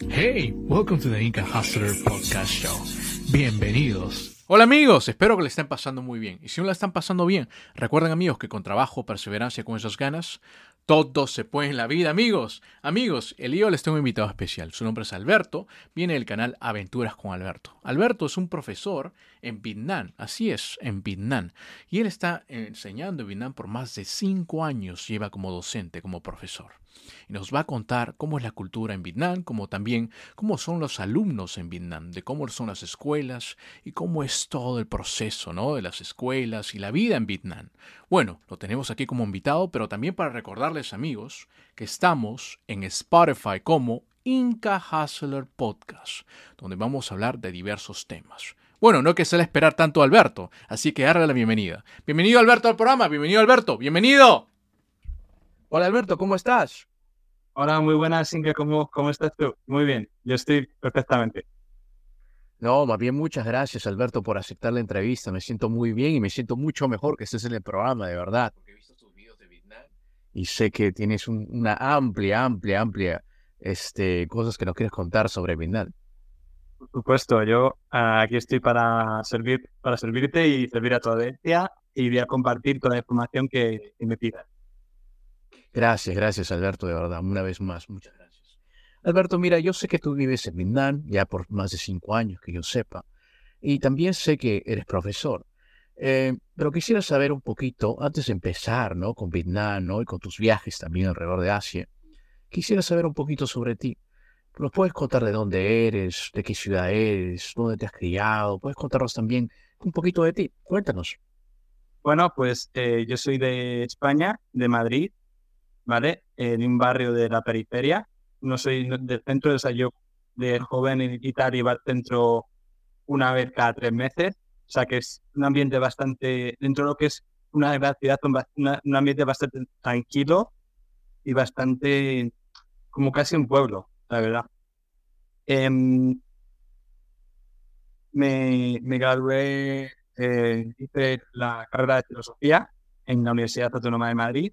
Hey, welcome to the Inca Hustler Podcast Show. Bienvenidos. Hola amigos, espero que le estén pasando muy bien. Y si no la están pasando bien, recuerden amigos que con trabajo, perseverancia, con esas ganas, todo se puede en la vida, amigos. Amigos, el día les tengo un invitado especial. Su nombre es Alberto, viene del canal Aventuras con Alberto. Alberto es un profesor en Vietnam, así es, en Vietnam. Y él está enseñando en Vietnam por más de cinco años, lleva como docente, como profesor y nos va a contar cómo es la cultura en Vietnam, como también cómo son los alumnos en Vietnam, de cómo son las escuelas y cómo es todo el proceso ¿no? de las escuelas y la vida en Vietnam. Bueno, lo tenemos aquí como invitado, pero también para recordarles amigos que estamos en Spotify como Inca Hustler Podcast, donde vamos a hablar de diversos temas. Bueno, no que se esperar tanto a Alberto, así que darle la bienvenida. Bienvenido Alberto al programa, bienvenido Alberto, bienvenido. Hola Alberto, ¿cómo estás? Hola, muy buenas, Inge, ¿cómo, ¿cómo estás tú? Muy bien, yo estoy perfectamente. No, más bien muchas gracias Alberto por aceptar la entrevista. Me siento muy bien y me siento mucho mejor que estés en el programa, de verdad. Porque he visto tus videos de Vietnam y sé que tienes una amplia, amplia, amplia este, cosas que nos quieres contar sobre Vietnam. Por supuesto, yo ah, aquí estoy para servir, para servirte y servir a tu audiencia y voy a compartir toda la información que, que me pidas. Gracias, gracias Alberto, de verdad, una vez más, muchas gracias. Alberto, mira, yo sé que tú vives en Vietnam ya por más de cinco años, que yo sepa, y también sé que eres profesor. Eh, pero quisiera saber un poquito, antes de empezar, ¿no? Con Vietnam, ¿no? Y con tus viajes también alrededor de Asia, quisiera saber un poquito sobre ti. ¿Nos puedes contar de dónde eres, de qué ciudad eres, dónde te has criado? ¿Puedes contarnos también un poquito de ti? Cuéntanos. Bueno, pues eh, yo soy de España, de Madrid, ¿vale? En un barrio de la periferia. No soy del centro, o sea, yo de joven y tal iba al centro una vez cada tres meses. O sea, que es un ambiente bastante, dentro de lo que es una ciudad, un ambiente bastante tranquilo y bastante, como casi un pueblo, la verdad. Em, me, me gradué, eh, hice la carrera de filosofía en la Universidad Autónoma de Madrid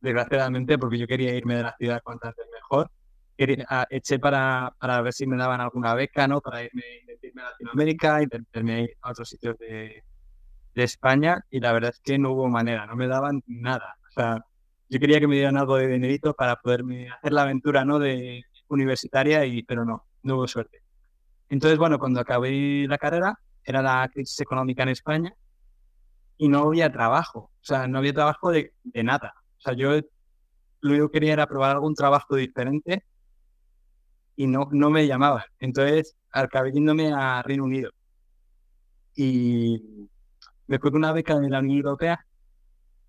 desgraciadamente, porque yo quería irme de la ciudad cuanto antes mejor. Quería, ah, eché para, para ver si me daban alguna beca, ¿no? Para irme, irme a Latinoamérica, intentarme ir a otros sitios de, de España y la verdad es que no hubo manera, no me daban nada. O sea, yo quería que me dieran algo de dinerito para poderme hacer la aventura, ¿no? De universitaria, y, pero no, no hubo suerte. Entonces, bueno, cuando acabé la carrera, era la crisis económica en España y no había trabajo, o sea, no había trabajo de, de nada. O sea, yo lo que quería era probar algún trabajo diferente y no, no me llamaban. Entonces acabé yéndome a Reino Unido. Y me con una beca de la Unión Europea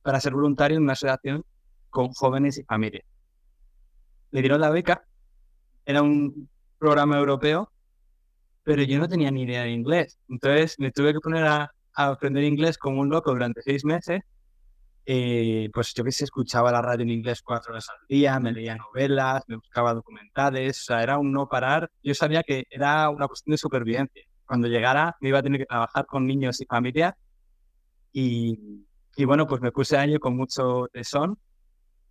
para ser voluntario en una asociación con jóvenes y familias. Le dieron la beca, era un programa europeo, pero yo no tenía ni idea de inglés. Entonces me tuve que poner a, a aprender inglés como un loco durante seis meses eh, pues yo que sé, escuchaba la radio en inglés cuatro horas al día, me leía novelas, me buscaba documentales, o sea, era un no parar. Yo sabía que era una cuestión de supervivencia. Cuando llegara me iba a tener que trabajar con niños y familias y, y bueno, pues me puse año con mucho tesón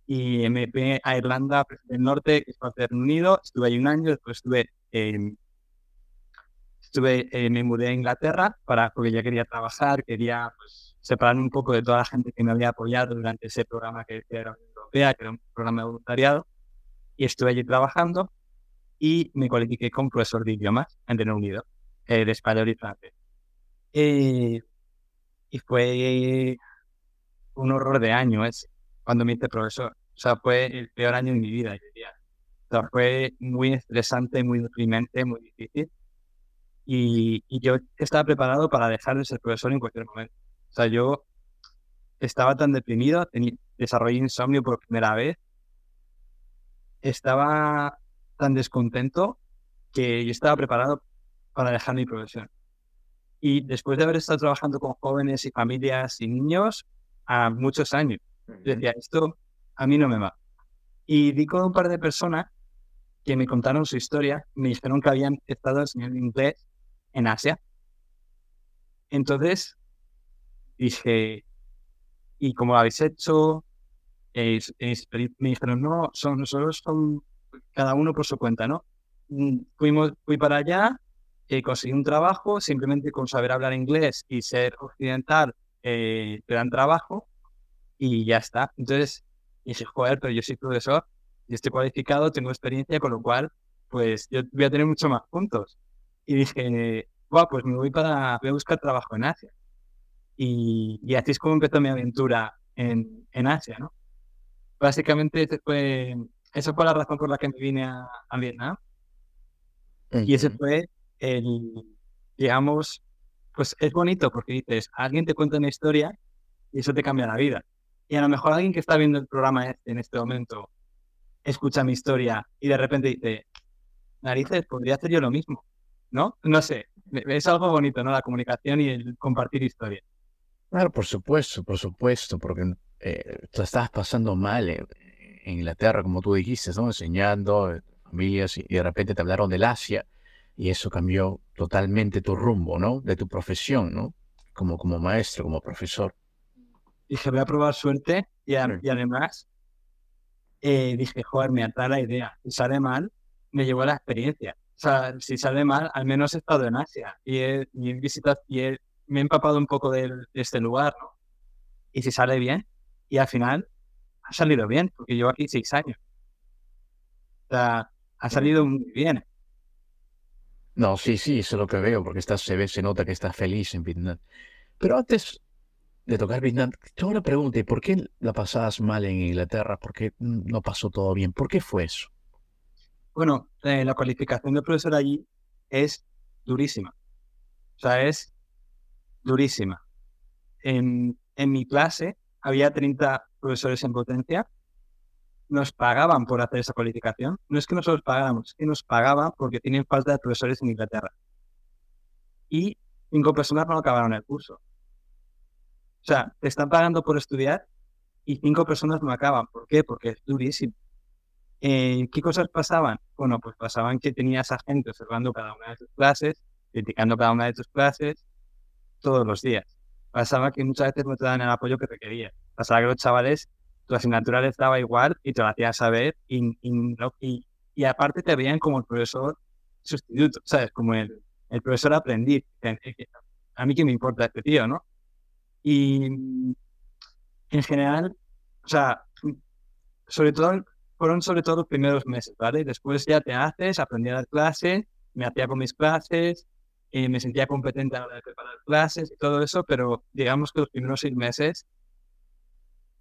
y me fui a Irlanda del Norte, que es parte del Reino Unido, estuve ahí un año, después estuve en estuve, eh, me mudé a Inglaterra para, porque ya quería trabajar, quería pues, separarme un poco de toda la gente que me había apoyado durante ese programa que era Europea, que era un programa de voluntariado, y estuve allí trabajando y me cualifiqué como profesor de idiomas en Reino Unido, eh, de español y francés. Eh, y fue un horror de año ese, cuando me hice profesor. O sea, fue el peor año de mi vida, yo diría. O sea, fue muy estresante, muy deprimente, muy difícil y, yo estaba preparado para dejar de ser profesor en cualquier momento. O sea, yo estaba tan deprimido, desarrollé insomnio por primera vez, estaba tan descontento que yo estaba preparado para dejar mi profesión. Y después de haber estado trabajando con jóvenes y familias y niños a muchos años, decía, esto a mí no me va. Y di con un par de personas que me contaron su historia, me dijeron que habían estado enseñando inglés en Asia. Entonces dije, ¿y cómo lo habéis hecho? me dijeron, no, son, nosotros son cada uno por su cuenta, ¿no? mm, fuimos, fui para allá, eh, conseguí un trabajo, simplemente con saber hablar inglés y ser occidental eh, te dan trabajo y ya está. Entonces dije, joder, pero yo soy profesor y estoy cualificado, tengo experiencia, con lo cual, pues yo voy a tener mucho más puntos. Y dije, bueno, pues me voy para, voy a buscar trabajo en Asia. Y, y así es como empezó mi aventura en, en Asia, ¿no? Básicamente fue, esa fue la razón por la que me vine a, a Vietnam. Y ese fue el, digamos, pues es bonito porque dices, alguien te cuenta una historia y eso te cambia la vida. Y a lo mejor alguien que está viendo el programa este en este momento escucha mi historia y de repente dice, narices, podría hacer yo lo mismo, ¿no? No sé, es algo bonito, ¿no? La comunicación y el compartir historias. Claro, por supuesto, por supuesto, porque eh, tú estabas pasando mal en, Inglaterra, como tú dijiste, ¿no? Enseñando eh, familias y, de repente te hablaron del Asia y eso cambió totalmente tu rumbo, ¿no? De tu profesión, ¿no? Como, como maestro, como profesor. Dije, voy a probar suerte y, además eh, dije, joder, me atrae la idea. Si sale mal, me llevó la experiencia. O sea, si sale mal, al menos he estado en Asia y he, visitado y me he empapado un poco de, este lugar, ¿no? Y si sale bien, y al final ha salido bien, porque llevo aquí seis años. O sea, ha salido muy bien. No, sí, sí, eso es lo que veo, porque estás, se ve, se nota que estás feliz en Vietnam. Pero antes de tocar Vietnam, tengo una pregunta, ¿por qué la pasabas mal en Inglaterra? ¿Por qué no pasó todo bien? ¿Por qué fue eso? Bueno, eh, la cualificación de profesor allí es durísima. O sea, es durísima. En, en mi clase había 30 profesores en potencia nos pagaban por hacer esa cualificación. No es que nosotros pagáramos, es que nos pagaban porque tienen falta de profesores en Inglaterra. Y cinco personas no acabaron el curso. O sea, te están pagando por estudiar y cinco personas no acaban. ¿Por qué? Porque es durísimo. Eh, ¿Qué cosas pasaban? Bueno, pues pasaban que tenías a gente observando cada una de tus clases, criticando cada una de tus clases todos los días. Pasaba que muchas veces no te dan el apoyo que requerías. Pasaba que los chavales tu asignatura les daba igual y te lo hacías saber y, y, y, aparte te veían como el profesor sustituto, ¿sabes? Como el, el profesor aprendiz. A mí que me importa este tío, ¿no? Y en general, o sea, sobre todo, fueron sobre todo los primeros meses, ¿vale? Después ya te haces, aprendí a dar clases, me hacía con mis clases, y me sentía competente a la hora de preparar clases y todo eso, pero digamos que los primeros seis meses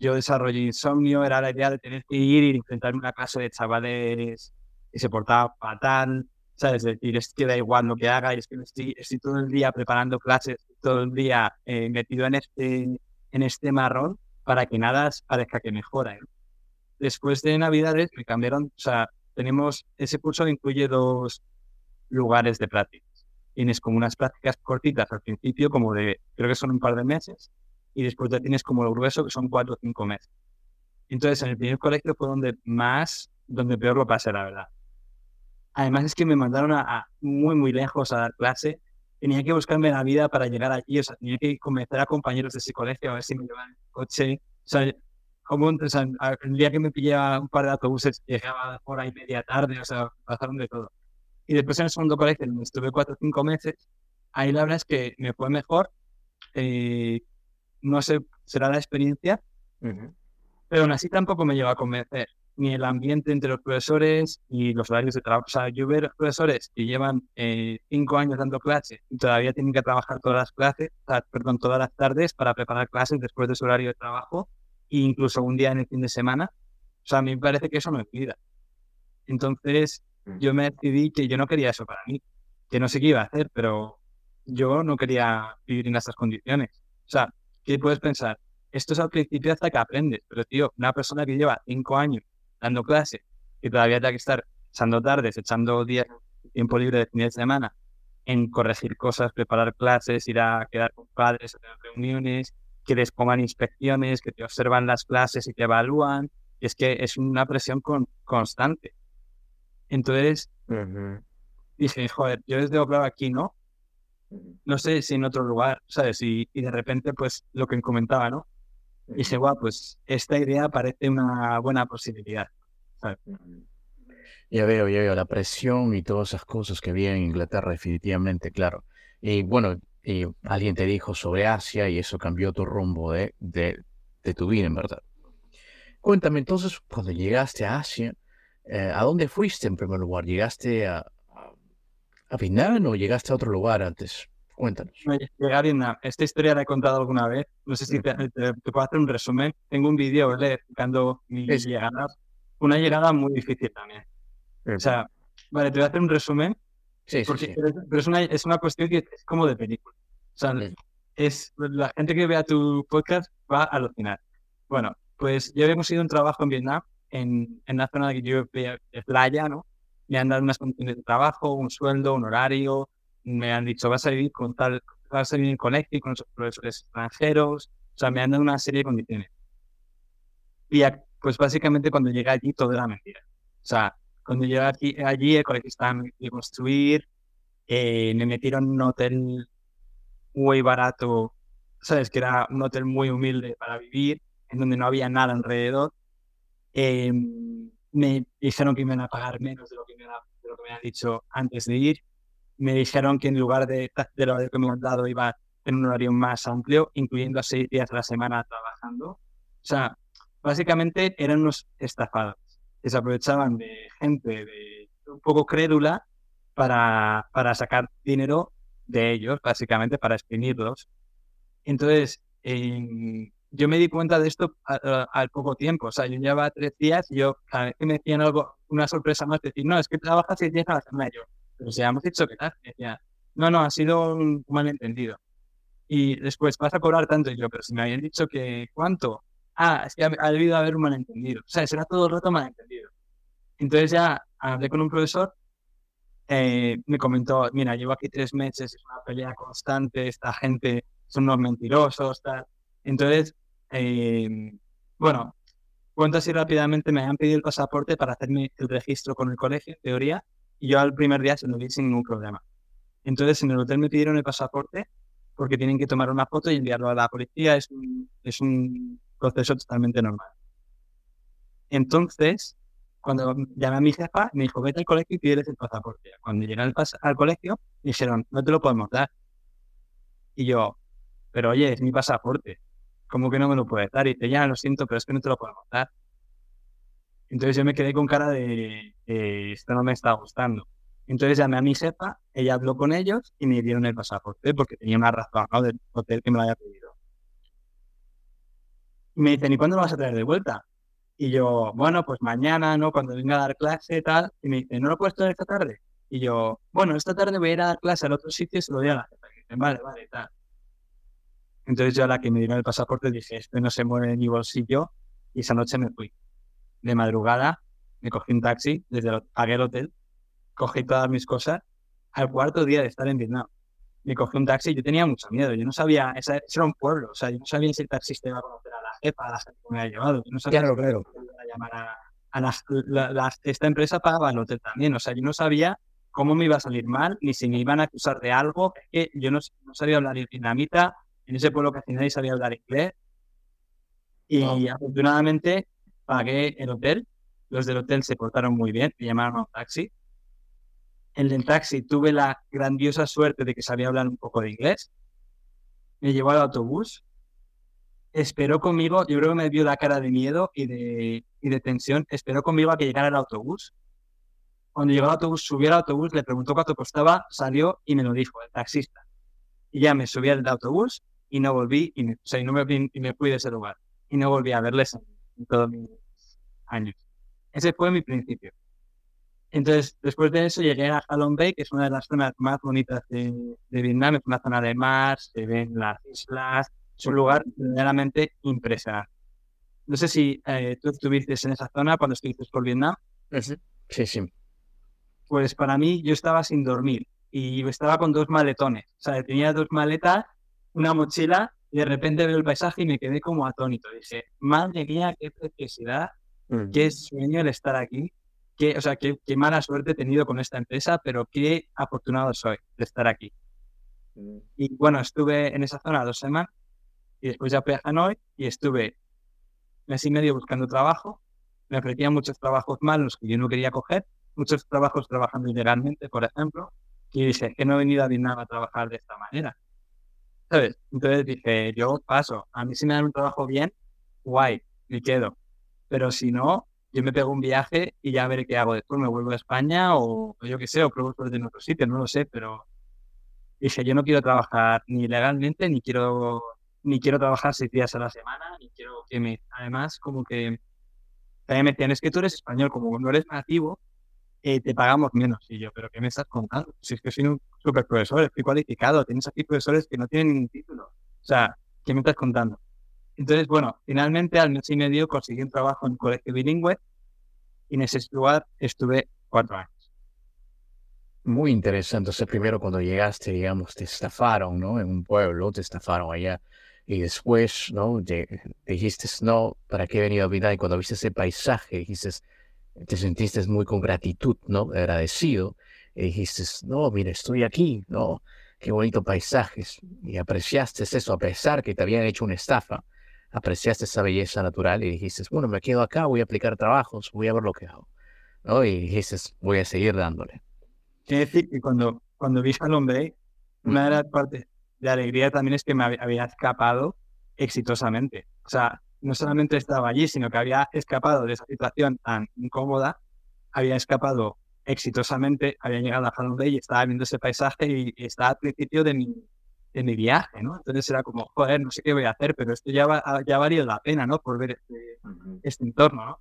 yo desarrollé insomnio, era la idea de tener que ir y enfrentarme una clase de chavales que se portaban fatal, ¿sabes? Es decir, es que da igual lo que haga, y es que estoy, estoy todo el día preparando clases, todo el día eh, metido en este, en este marrón para que nada parezca que mejora. ¿eh? Después de Navidades me cambiaron, o sea, tenemos, ese curso incluye dos lugares de prácticas. Tienes como unas prácticas cortitas al principio, como de, creo que son un par de meses, y después ya tienes como lo grueso, que son cuatro o cinco meses. Entonces, en el primer colegio fue donde más, donde peor lo pasé, la verdad. Además es que me mandaron a, muy, muy lejos a dar clase. Tenía que buscarme la vida para llegar allí, o sea, tenía que convencer a compañeros de ese colegio a ver si me llevaban el coche. O sea, como, o sea, el día que me pillaba un par de autobuses, llegaba hora y media tarde, o sea, pasaron de todo. Y después en el segundo colegio, donde estuve cuatro o cinco meses, ahí la verdad es que me fue mejor. Eh, no sé, será la experiencia, pero aún así tampoco me lleva a convencer ni el ambiente entre los profesores ni los horarios de trabajo. O sea, yo veo profesores que llevan eh, cinco años dando clases y todavía tienen que trabajar todas las clases, perdón, todas las tardes para preparar clases después de su horario de trabajo e incluso un día en el fin de semana. O sea, a mí me parece que eso no es vida. Entonces. Yo me decidí que yo no quería eso para mí, que no sé qué iba a hacer, pero yo no quería vivir en esas condiciones. O sea, ¿qué puedes pensar? Esto es al principio hasta que aprendes, pero tío, una persona que lleva cinco años dando clase, y todavía tiene que estar echando tardes, echando días, tiempo libre de fin de semana, en corregir cosas, preparar clases, ir a quedar con padres, tener reuniones, que les pongan inspecciones, que te observan las clases y te evalúan. Es que es una presión con, constante. Entonces, dije, joder, yo desde claro aquí, ¿no? no sé si en otro lugar, ¿sabes? Y, y de repente, pues lo que comentaba, ¿no? Y dije, guau, pues esta idea parece una buena posibilidad. Ya veo, ya veo la presión y todas esas cosas que había en Inglaterra, definitivamente, claro. Y bueno, y alguien te dijo sobre Asia y eso cambió tu rumbo de, de, de tu vida, en verdad. Cuéntame entonces, cuando llegaste a Asia, eh, ¿a dónde fuiste en primer lugar? ¿Llegaste a, a, a Vietnam o llegaste a otro lugar antes? Cuéntanos. Llegué a Vietnam. Esta historia la he contado alguna vez. No sé si te, te- te puedo hacer un resumen. Tengo un vídeo explicando mi Es- llegada. Una llegada muy difícil también. O sea, vale, te voy a hacer un resumen. sí, sí, Porque, sí. pero es- pero es una, es una cuestión que es como de película. O sea, Mm. es, la gente que vea tu podcast va a alucinar. Bueno, pues yo había conseguido un trabajo en Vietnam, en, en la zona que yo de playa, ¿no? Me han dado unas condiciones de trabajo, un sueldo, un horario. Me han dicho, vas a vivir con tal, vas a vivir en colegio con esos profesores extranjeros. O sea, me han dado una serie de condiciones. Y pues básicamente cuando llegué allí todo era mentira. O sea, cuando llegué aquí, allí el colegio estaba de construir, eh, me metieron en un hotel muy barato, sabes que era un hotel muy humilde para vivir, en donde no había nada alrededor. Eh, me dijeron que me iban a pagar menos de lo que me, de lo habían dicho antes de ir. Me dijeron que en lugar de, del horario que me han dado iba a tener un horario más amplio, incluyendo seis días a la semana trabajando. O sea, básicamente eran unos estafados que se aprovechaban de gente de un poco crédula para, para sacar dinero de ellos, básicamente para exprimirlos. Entonces, em, yo me di cuenta de esto al poco tiempo. O sea, yo llevaba tres días y yo, cada vez que me decían algo, una sorpresa más, decir, no, es que trabajas seis días a la semana. Yo, pero si hemos dicho que tal. Decía, no, no, ha sido un malentendido. Y después, vas a cobrar tanto. Y yo, pero si me habían dicho que, ¿cuánto? Ah, es que ha, ha debido haber un malentendido. O sea, será todo el rato malentendido. Entonces ya hablé con un profesor eh, me comentó, mira, llevo aquí tres meses, es una pelea constante, esta gente son unos mentirosos, tal. Entonces, eh, bueno, cuento así rápidamente, me habían pedido el pasaporte para hacerme el registro con el colegio, en teoría, y yo al primer día se lo di sin ningún problema. Entonces, en el hotel me pidieron el pasaporte porque tienen que tomar una foto y enviarlo a la policía, es un, es un proceso totalmente normal. Entonces, cuando llamé a mi jefa, me dijo, vete al colegio y pídeles el pasaporte. Cuando llegué al, pas- al colegio, dijeron, no te lo podemos dar. Y yo, pero oye, es mi pasaporte. ¿Cómo que no me lo puedes dar? Y dice, ya, lo siento, pero es que no te lo podemos dar. Entonces yo me quedé con cara de, eh, esto no me está gustando. Entonces llamé a mi jefa, ella habló con ellos y me dieron el pasaporte porque tenía una razón ¿no? del hotel que me lo había pedido. Y me dicen, ¿y cuándo lo vas a traer de vuelta? Y yo, bueno, pues mañana, ¿no? Cuando venga a dar clase, tal. Y me dice, ¿no lo puedes traer esta tarde? Y yo, bueno, esta tarde voy a ir a dar clase al otro sitio y se lo doy a la jefa. Y dicen, vale, vale, tal. Entonces yo a la que me dieron el pasaporte dije, este no se mueve en mi bolsillo. Y esa noche me fui. De madrugada, me cogí un taxi, desde el, pagué el hotel, cogí todas mis cosas. Al cuarto día de estar en Vietnam, me cogí un taxi yo tenía mucho miedo. Yo no sabía, esa, ese era un pueblo, o sea, yo no sabía si el taxista iba a conocer a la jefa, a la gente que me había llevado. Yo no sabía Claro, si claro. a llamar a, a las- la- las- esta empresa pagaba el hotel también. O sea, yo no sabía cómo me iba a salir mal, ni si me iban a acusar de algo. Es que yo no, no sabía hablar vietnamita, en ese pueblo casi nadie sabía hablar inglés. Y afortunadamente pagué el hotel. Los del hotel se portaron muy bien, me llamaron a un taxi. En el taxi tuve la grandiosa suerte de que sabía hablar un poco de inglés. Me llevó al autobús. Esperó conmigo, yo creo que me vio la cara de miedo y de, y de tensión. Esperó conmigo a que llegara el autobús. Cuando llegó el autobús, subió al autobús, le preguntó cuánto costaba, salió y me lo dijo, el taxista. Y ya me subí al autobús y no volví, y me, o sea, y no me, y me fui de ese lugar. Y no volví a verles en, en todos mis años. Ese fue mi principio. Entonces, después de eso llegué a Halong Bay, que es una de las zonas más bonitas de, de Vietnam. Es una zona de mar, se ven las islas. Es un lugar verdaderamente impresionante. No sé si eh, tú estuviste en esa zona cuando estuviste por Vietnam. Sí, sí. Pues para mí yo estaba sin dormir y estaba con dos maletones. O sea, tenía dos maletas, una mochila y de repente veo el paisaje y me quedé como atónito. Dije, madre mía, qué preciosidad, Mm. qué sueño el estar aquí. Qué, o sea, qué, qué mala suerte he tenido con esta empresa, pero qué afortunado soy de estar aquí. Y bueno, estuve en esa zona dos semanas y después ya fui a Hanoi y estuve mes y medio buscando trabajo. Me ofrecían muchos trabajos malos que yo no quería coger muchos trabajos trabajando ilegalmente, por ejemplo, y dije, que no he venido a Vietnam a trabajar de esta manera. ¿Sabes? Entonces dije, yo paso. A mí si me dan un trabajo bien, guay, me quedo. Pero si no, yo me pego un viaje y ya veré qué hago después. Me vuelvo a España o, yo qué sé, o pruebo suerte en otro sitio, no lo sé, pero dije, yo no quiero trabajar ni legalmente, ni quiero ni quiero trabajar seis días a la semana, ni quiero que me... Además, como que también me decían, es que tú eres español, como no eres nativo, eh, te pagamos menos. Y yo, ¿pero qué me estás contando? Si es que soy un super profesor, estoy cualificado, tienes aquí profesores que no tienen ningún título. O sea, ¿qué me estás contando? Entonces, bueno, finalmente al mes y medio conseguí un trabajo en un colegio bilingüe y en ese lugar estuve cuatro años. Muy interesante. Entonces, primero cuando llegaste, digamos, te estafaron, ¿no? En un pueblo, te estafaron allá. Y después, ¿no? dijiste, no, ¿para qué he venido a vida? Y cuando viste ese paisaje, dijiste, te sentiste muy con gratitud, ¿no? Agradecido. Y dijiste, no, mira, estoy aquí, ¿no? Qué bonito paisajes. Y apreciaste eso, a pesar que te habían hecho una estafa. Apreciaste esa belleza natural y dijiste, bueno, me quedo acá, voy a aplicar trabajos, voy a ver lo que hago. ¿no? Y dijiste, voy a seguir dándole. Quiere decir que cuando, cuando vi al hombre, una de las partes de alegría también es que me había escapado exitosamente. O sea, no solamente estaba allí, sino que había escapado de esa situación tan incómoda, había escapado exitosamente, había llegado a Halong Bay y estaba viendo ese paisaje y, estaba al principio de mi, de mi viaje, ¿no? Entonces era como, joder, no sé qué voy a hacer, pero esto ya, va, ya valido la pena, ¿no? Por ver este, este, entorno, ¿no?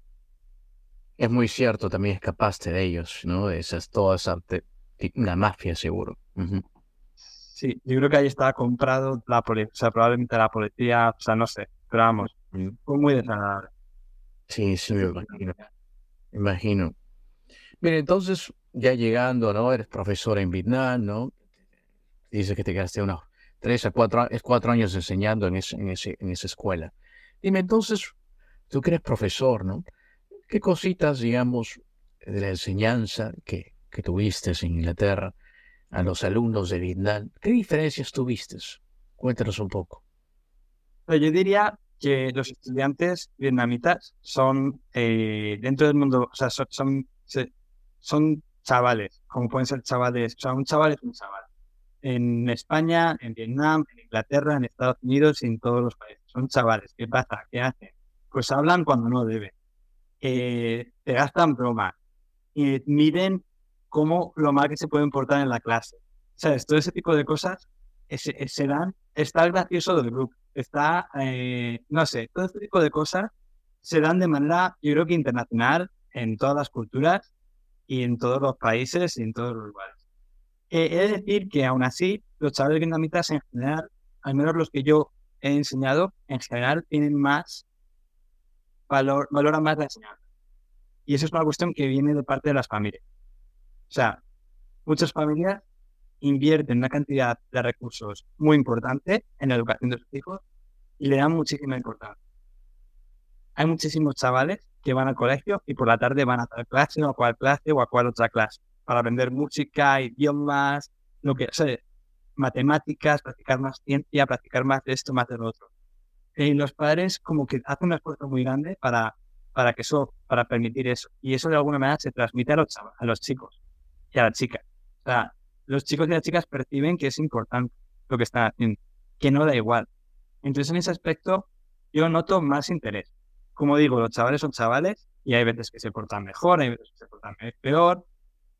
Es muy cierto, también escapaste de ellos, ¿no? De esas, toda esa, una mafia seguro. Sí, yo creo que ahí estaba comprado la policía, o sea, probablemente la policía, o sea, no sé, pero vamos, fue muy desagradable. Sí, sí, me imagino. Me imagino. Mira, entonces, ya llegando, ¿no? Eres profesor en Vietnam, ¿no? Dices que te quedaste unos tres a cuatro, cuatro años enseñando en, ese, en, ese, en esa escuela. Dime, entonces, tú que eres profesor, ¿no? ¿Qué cositas, digamos, de la enseñanza que, que tuviste en Inglaterra a los alumnos de Vietnam, ¿qué diferencias tuviste? Cuéntanos un poco. Pues yo diría que los estudiantes vietnamitas son, eh, dentro del mundo, o sea, son, son, chavales, como pueden ser chavales, o sea, un chaval es un chaval. En España, en Vietnam, en Inglaterra, en Estados Unidos y en todos los países. Son chavales. ¿Qué pasa? ¿Qué hacen? Pues hablan cuando no deben. Eh, te gastan bromas. Y miden cómo lo mal que se puede importar en la clase. ¿Sabes? Todo ese tipo de cosas se, dan. Está el gracioso del grupo. Está, eh, no sé, todo este tipo de cosas se dan de manera, yo creo que internacional, en todas las culturas y en todos los países y en todos los lugares. Eh, he de decir que aún así, los chavales vietnamitas en general, al menos los que yo he enseñado, en general tienen más valor, valoran más la enseñanza. Y eso es una cuestión que viene de parte de las familias. O sea, muchas familias invierten una cantidad de recursos muy importante en la educación de sus hijos y le dan muchísima importancia. Hay muchísimos chavales que van al colegio y por la tarde van a tal clase o a cual clase o a cual otra clase para aprender música, idiomas, lo que sea, matemáticas, practicar más ciencia, practicar más de esto, más de lo otro. Y los padres como que hacen un esfuerzo muy grande para, para que eso, para permitir eso. Y eso de alguna manera se transmite a los, a los chicos y a la chica. O sea, los chicos y las chicas perciben que es importante lo que están haciendo, que no da igual. Entonces, en ese aspecto, yo noto más interés. Como digo, los chavales son chavales y hay veces que se portan mejor, hay veces que se portan peor.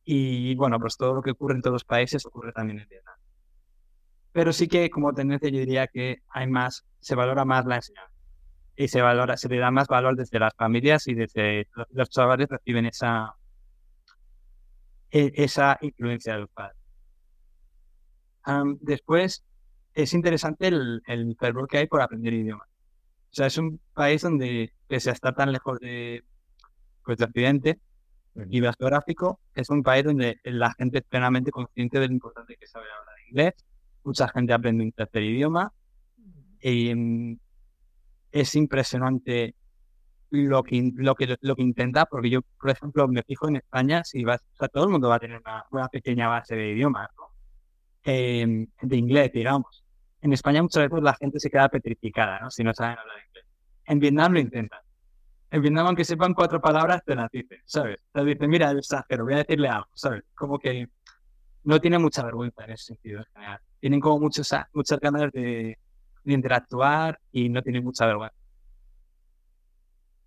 Y bueno, pues todo lo que ocurre en todos los países ocurre también en Vietnam. Pero sí que como tendencia yo diría que hay más, se valora más la enseñanza. Y se valora, se le da más valor desde las familias y desde los chavales reciben esa, e, esa influencia del padre. después, es interesante el, el fervor que hay por aprender idiomas. O sea, es un país donde, pese a estar tan lejos de, pues, de Occidente y geográfico, es un país donde la gente es plenamente consciente de lo importante que es saber hablar inglés. Mucha gente aprende un tercer idioma. Y, mm, es impresionante lo que, lo que, lo que intenta, porque yo, por ejemplo, me fijo en España, si vas, o sea, todo el mundo va a tener una, pequeña base de idiomas, em, de inglés, digamos. En España muchas veces la gente se queda petrificada, ¿no? Si no saben hablar inglés. En Vietnam lo intentan. en Vietnam, aunque sepan cuatro palabras, te las dicen, ¿sabes? Te dicen, mira, el extranjero, voy a decirle algo, ¿sabes? Como que no tiene mucha vergüenza en ese sentido en general. Tienen como muchos, muchas ganas de, de interactuar y no tienen mucha vergüenza.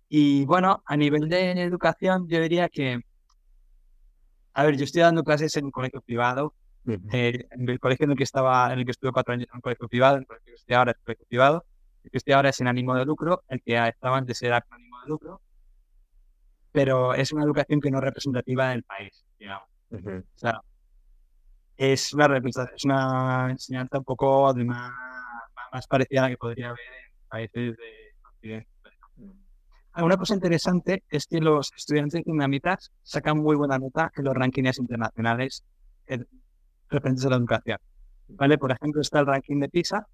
Y bueno, a nivel de educación, yo diría que, a ver, yo estoy dando clases en un colegio privado, eh, en el colegio en el que estaba, en el que estuve cuatro años en un colegio privado, en el que estoy ahora es un colegio privado, el que estoy ahora es sin ánimo de lucro, el que estaba antes era con ánimo de lucro, pero es una educación que no es representativa del país, digamos. O sea, es una, es una enseñanza un poco más, más parecida a la que podría haber en países de Occidente. Una cosa interesante es que los estudiantes dinamitas sacan muy buena nota en los rankings internacionales referentes a la educación. ¿Vale? Por ejemplo, está el ranking de PISA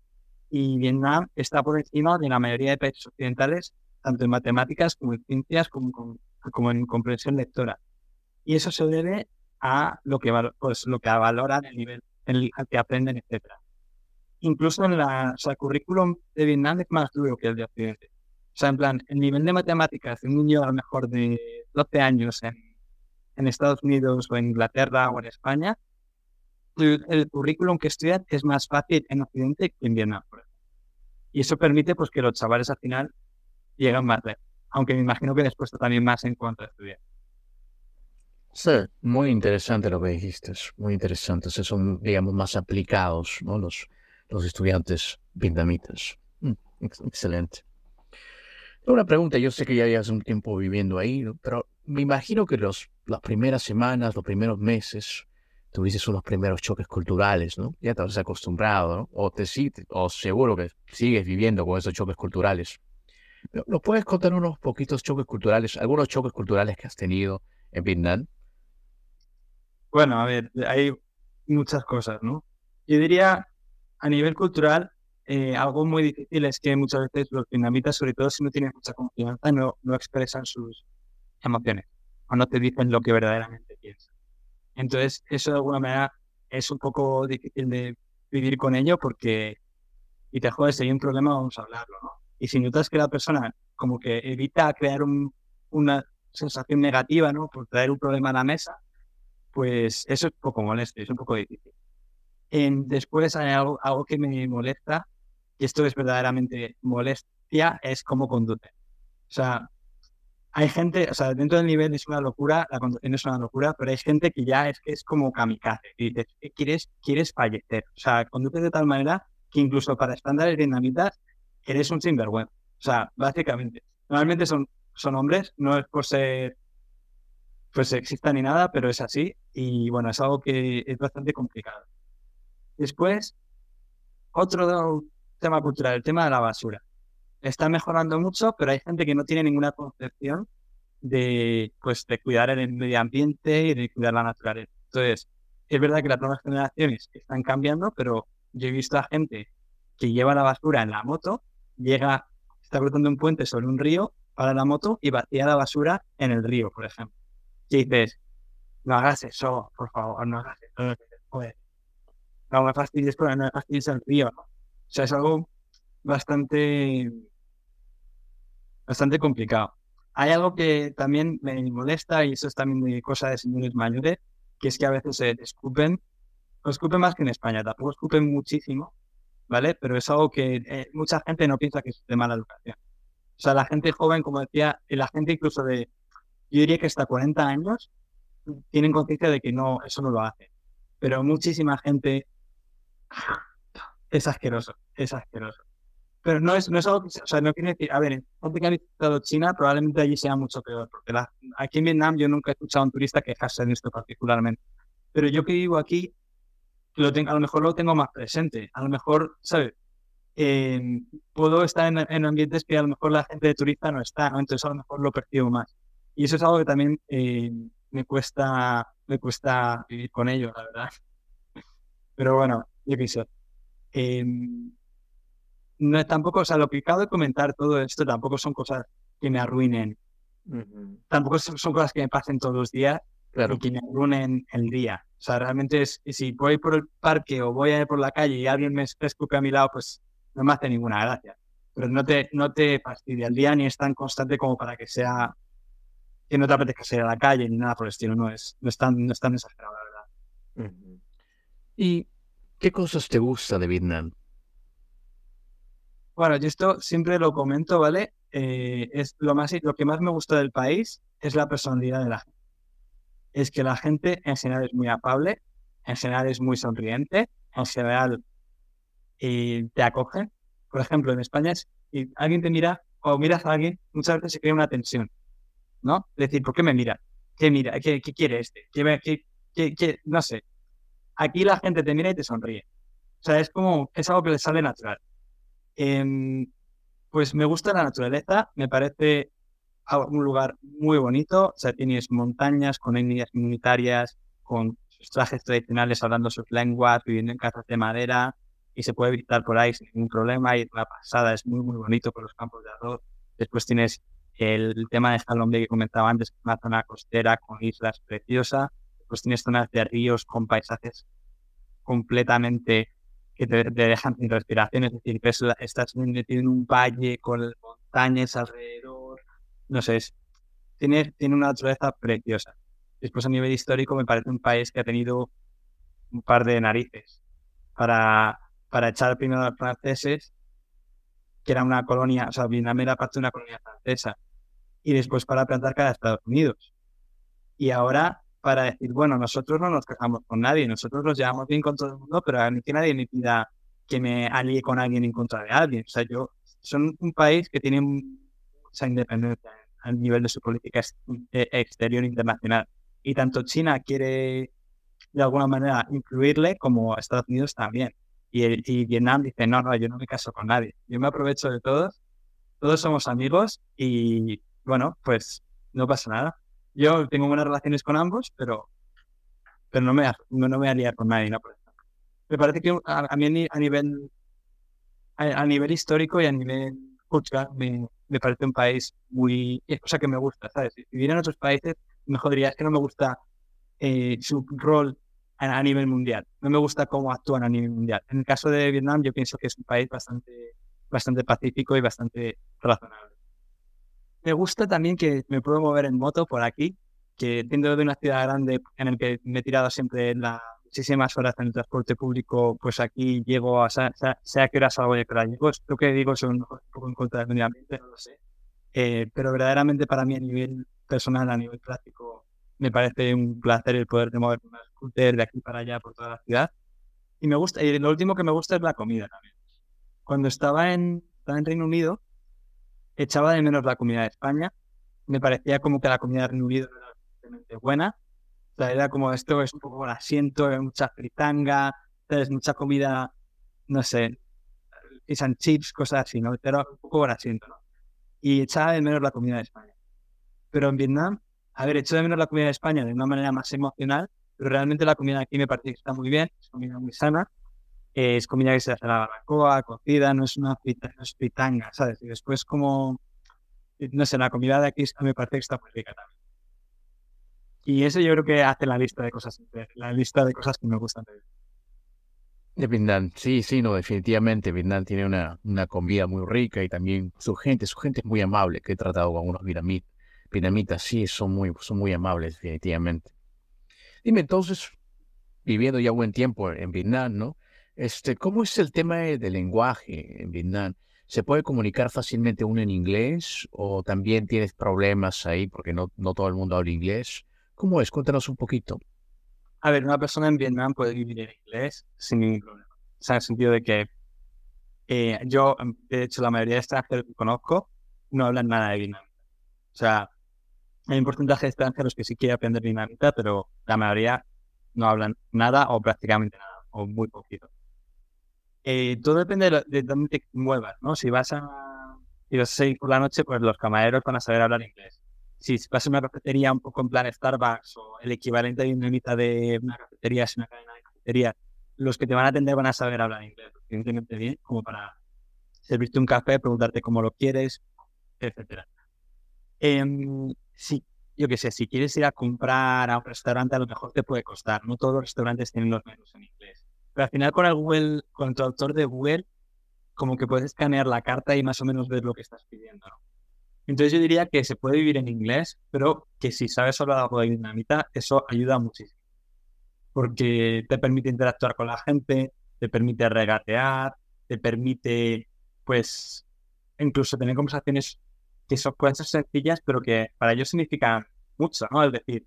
y Vietnam está por encima de la mayoría de países occidentales, tanto en matemáticas como en ciencias, como, como en comprensión lectora. Y eso se debe a lo que, pues, lo que valoran el nivel en el que aprenden, etc. Incluso en la, o sea, el currículum de Vietnam es más duro que el de Occidente. O sea, en plan, el nivel de matemáticas de un niño a lo mejor de 12 años en, en Estados Unidos o en Inglaterra o en España, el, currículum que estudian es más fácil en Occidente que en Vietnam. Y eso permite pues, que los chavales al final lleguen más lejos. Aunque me imagino que les cuesta también más en cuanto a estudiar. Sí, muy interesante lo que dijiste, muy interesante. O son, digamos, más aplicados ¿no? los, los estudiantes vietnamitas. Mm, excelente. Una pregunta, yo sé que ya llevas un tiempo viviendo ahí, pero me imagino que los, las primeras semanas, los primeros meses, tuviste unos primeros choques culturales, ¿no? Ya te has acostumbrado, ¿no? O, te, o seguro que sigues viviendo con esos choques culturales. ¿Nos puedes contar unos poquitos choques culturales, algunos choques culturales que has tenido en Vietnam? Bueno, a ver, hay muchas cosas, ¿no? Yo diría, a nivel cultural, eh, algo muy difícil es que muchas veces los vietnamitas, sobre todo si no tienen mucha confianza, no, no expresan sus emociones o no te dicen lo que verdaderamente piensan. Entonces, eso de alguna manera es un poco difícil de vivir con ello porque, y te jodes, si hay un problema, vamos a hablarlo, ¿no? Y si notas que la persona como que evita crear una sensación negativa, ¿no? Por traer un problema a la mesa, pues eso es un poco molesto, es un poco difícil. después hay algo, algo que me molesta y esto es verdaderamente molestia, es cómo conduce. O sea, hay gente, o sea, dentro del nivel es una locura, la conducción es una locura, pero hay gente que ya es que es como kamikaze. Y dices, quieres, quieres fallecer. O sea, conduces de tal manera que incluso para estándares vietnamitas eres un sinvergüenza. O sea, básicamente. Normalmente son, son hombres, no es por ser pues sexista ni nada, pero es así. Y bueno, es algo que es bastante complicado. Después, otro tema cultural, el tema de la basura. Está mejorando mucho, pero hay gente que no tiene ninguna concepción de, pues, de cuidar el medio ambiente y de cuidar la naturaleza. Entonces, es verdad que las nuevas generaciones están cambiando, pero yo he visto a gente que lleva la basura en la moto, llega, está cruzando un puente sobre un río, para la moto y vacía la basura en el río, por ejemplo. Y dices, no hagas eso, por favor, no hagas eso. no me fastidies, no me fastidies el río. O sea, es algo bastante, bastante complicado. Hay algo que también me molesta, y eso es también de cosa de señores mayores, que es que a veces se escupen, no escupen más que en España, tampoco escupen muchísimo, ¿vale? Pero es algo que eh, mucha gente no piensa que es de mala educación. O sea, la gente joven, como decía, la gente incluso de, yo diría que hasta 40 años, tienen conciencia de que no, eso no lo hace. Pero muchísima gente es asqueroso, es asqueroso. Pero no es, no es algo que, o sea, no quiere decir, a ver, en visitado China, probablemente allí sea mucho peor, porque aquí en Vietnam yo nunca he escuchado a un turista quejarse de esto particularmente. Pero yo que vivo aquí, lo tengo, a lo mejor lo tengo más presente. A lo mejor, ¿sabes? Em, puedo estar en, en, ambientes que a lo mejor la gente de turista no está, ¿no? Entonces a lo mejor lo percibo más. Y eso es algo que también eh, me cuesta me cuesta vivir con ello, la verdad. Pero bueno, yo qué sé. Em, no, tampoco, o sea, lo que acabo de comentar todo esto tampoco son cosas que me arruinen. Tampoco son, cosas que me pasen todos los días pero que me arruinen el día. O sea, realmente es, si voy por el parque o voy a ir por la calle y alguien me escupe a mi lado, pues no me hace ninguna gracia. pero no te, no te fastidia el día ni es tan constante como para que sea que no te apetezca salir a la calle ni nada por el estilo, no es, no es tan, no es tan exagerado, la verdad. ¿Y qué cosas te gusta de Vietnam? Bueno, yo esto siempre lo comento, ¿vale? Eh, es lo, más, lo que más me gusta del país es la personalidad de la gente. Es que la gente en general es muy afable, en general es muy sonriente, en general eh, te acoge. Por ejemplo, en España, si alguien te mira o miras a alguien, muchas veces se crea una tensión, ¿no? Es decir, ¿por qué me mira? ¿Qué mira? ¿Qué, qué quiere este? ¿Qué, qué, qué, No sé. Aquí la gente te mira y te sonríe. O sea, es como, es algo que le sale natural. Em, pues me gusta la naturaleza, me parece un lugar muy bonito. O sea, tienes montañas con etnias comunitarias, con sus trajes tradicionales hablando sus lenguas, viviendo en casas de madera y se puede visitar por ahí sin ningún problema. Y la pasada es muy, muy bonito por los campos de arroz. Después tienes el tema de Colombia que comentaba antes, una zona costera con islas preciosas. Después tienes zonas de ríos con paisajes completamente que te, dejan sin respiración, es decir, que estás metido en un valle con montañas alrededor, no sé, tiene, tiene una naturaleza preciosa. Después a nivel histórico me parece un país que ha tenido un par de narices para, para echar primero a los franceses, que era una colonia, o sea, Vietnam era parte de una colonia francesa, y después para plantar cada Estados Unidos. Y ahora para decir, bueno, nosotros no nos quejamos con nadie, nosotros nos llevamos bien con todo el mundo, pero a mí que nadie me pida que me alíe con alguien en contra de alguien. O sea, yo, son un país que tiene mucha independencia al nivel de su política eh, exterior internacional. Y tanto China quiere de alguna manera incluirle como Estados Unidos también. Y, y Vietnam dice, no, no, yo no me caso con nadie. Yo me aprovecho de todos, todos somos amigos y bueno, pues no pasa nada. Yo tengo buenas relaciones con ambos, pero, pero no, me, no, me voy a liar con nadie. ¿no? Me parece que a, mí a nivel, a, nivel histórico y a nivel cultural me, me parece un país muy... es cosa que me gusta, ¿sabes? Si viviera en otros países, mejor diría, es que no me gusta eh, su rol a, nivel mundial. No me gusta cómo actúan a nivel mundial. En el caso de Vietnam, yo pienso que es un país bastante, bastante pacífico y bastante razonable. Me gusta también que me puedo mover en moto por aquí, que siendo de una ciudad grande en el que me he tirado siempre las muchísimas horas en el transporte público, pues aquí llego a, sea, sea que hora salgo a qué hora llego. Lo que digo es un poco en contra del medio ambiente, no lo sé. Eh, pero verdaderamente para mí a nivel personal, a nivel práctico, me parece un placer el poder de mover una scooter de aquí para allá por toda la ciudad. Y me gusta, y lo último que me gusta es la comida también. Cuando estaba en, estaba en Reino Unido, echaba de menos la comida de España. Me parecía como que la comida de Reino Unido era suficientemente buena. O sea, era como esto es un poco asiento, mucha fritanga, es mucha comida, no sé, fish chips, cosas así, ¿no? Era un poco asiento, ¿no? Y echaba de menos la comida de España. Pero en Vietnam, a ver, echo de menos la comida de España de una manera más emocional, pero realmente la comida aquí me parece que está muy bien, es comida muy sana es comida que se hace a la barbacoa, cocida, no es una fritanga, ¿sabes? Y después como, no sé, la comida de aquí me parece que está muy rica también. Y eso yo creo que hace la lista de cosas, la lista de cosas que me gustan de de Vietnam, sí, sí, no, definitivamente. Vietnam tiene una, una comida muy rica y también su gente, su gente es muy amable, que he tratado con unos vietnamitas, vietnamitas, sí, son muy, son muy amables, definitivamente. Dime, entonces, viviendo ya buen tiempo en Vietnam, ¿no? Este, ¿Cómo es el tema del lenguaje en Vietnam? ¿Se puede comunicar fácilmente uno en inglés o también tienes problemas ahí porque no, todo el mundo habla inglés? ¿Cómo es? Cuéntanos un poquito. A ver, una persona en Vietnam puede vivir en inglés sin ningún problema. O sea, en el sentido de que eh, yo, em, de hecho, la mayoría de extranjeros que conozco no hablan nada de vietnamita. O sea, hay un porcentaje de extranjeros que sí quieren aprender vietnamita, pero la mayoría no hablan nada o prácticamente nada, o muy poquito. Eh, todo depende de, dónde te muevas, ¿no? Si vas a, si a ir por la noche, pues los camareros van a saber hablar inglés. Si vas a una cafetería un poco en plan Starbucks o el equivalente de una de una cafetería, es una cadena de cafetería, los que te van a atender van a saber hablar inglés suficientemente bien como para servirte un café, preguntarte cómo lo quieres, etcétera. Eh, sí, yo qué sé, si quieres ir a comprar a un restaurante, a lo mejor te puede costar. No todos los restaurantes tienen los menús en inglés. Pero al final con el Google, con el traductor de Google, como que puedes escanear la carta y más o menos ver lo que estás pidiendo, ¿no? Entonces yo diría que se puede vivir en inglés, pero que si sabes algo de dinamita, eso ayuda muchísimo. Porque te permite interactuar con la gente, te permite regatear, te permite, pues, incluso tener conversaciones que son, ser sencillas, pero que para ellos significan mucho, ¿no? Es decir,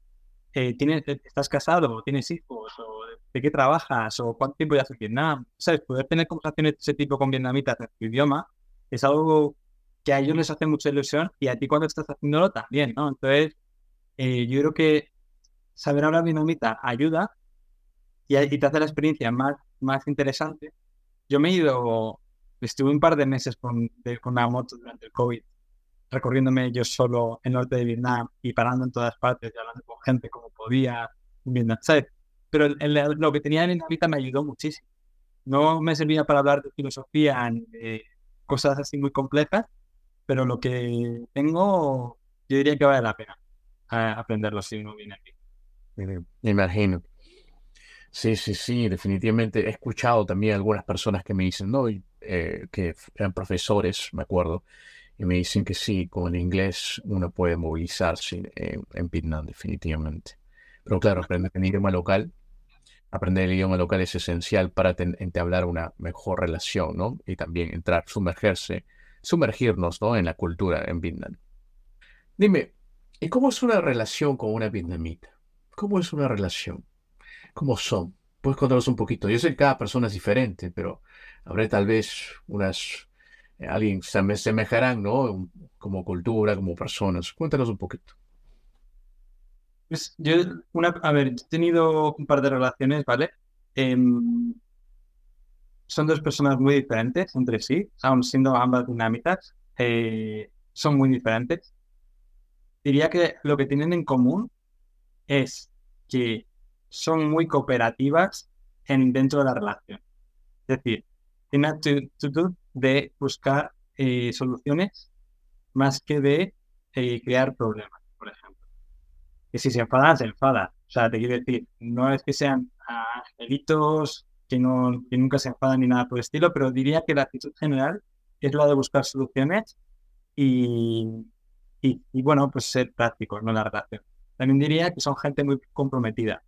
eh, ¿tienes, ¿estás casado? ¿Tienes hijos? ¿O de qué trabajas? ¿O cuánto tiempo llevas en Vietnam? ¿Sabes? Poder tener conversaciones de ese tipo con vietnamitas en tu idioma es algo que a ellos les hace mucha ilusión y a ti cuando estás haciéndolo también, ¿no? Entonces, eh, yo creo que saber hablar vietnamita ayuda y, y, te hace la experiencia más, más interesante. Yo me he ido, estuve un par de meses con, con la moto durante el COVID, recorriéndome yo solo el norte de Vietnam y parando en todas partes y hablando con gente como podía en Vietnam, ¿sabes? Pero lo que tenía en vietnamita me ayudó muchísimo. No me servía para hablar de filosofía de cosas así muy complejas, pero lo que tengo, yo diría que vale la pena eh, aprenderlo si uno viene aquí. Me imagino. Sí, sí, sí, definitivamente. He escuchado también algunas personas que me dicen, no, eh, que eran profesores, me acuerdo, y me dicen que sí, con el inglés uno puede movilizarse en, en Vietnam, definitivamente. Pero claro, aprender el idioma local, aprender el idioma local es esencial para entablar una mejor relación, ¿no? Y también entrar, sumergerse sumergirnos ¿no? en la cultura en Vietnam. Dime, ¿y cómo es una relación con una vietnamita? ¿Cómo es una relación? ¿Cómo son? Puedes contarnos un poquito. Yo sé que cada persona es diferente, pero habrá tal vez unas... Eh, alguien se semejarán, ¿no? Como cultura, como personas. Cuéntanos un poquito. Pues yo, una, a ver, he tenido un par de relaciones, ¿vale? Eh, son dos personas muy diferentes entre sí, aun siendo ambas dinámicas, eh, son muy diferentes. Diría que lo que tienen en común es que son muy cooperativas en, dentro de la relación. Es decir, tienen actitud de buscar eh, soluciones más que de eh, crear problemas. Y si se enfadan, se enfadan. O sea, te quiero decir, no es que sean angelitos que, no, que nunca se enfadan ni nada por el estilo, pero diría que la actitud general es la de buscar soluciones y, y, bueno, pues ser prácticos, no la relación. También diría que son gente muy comprometida,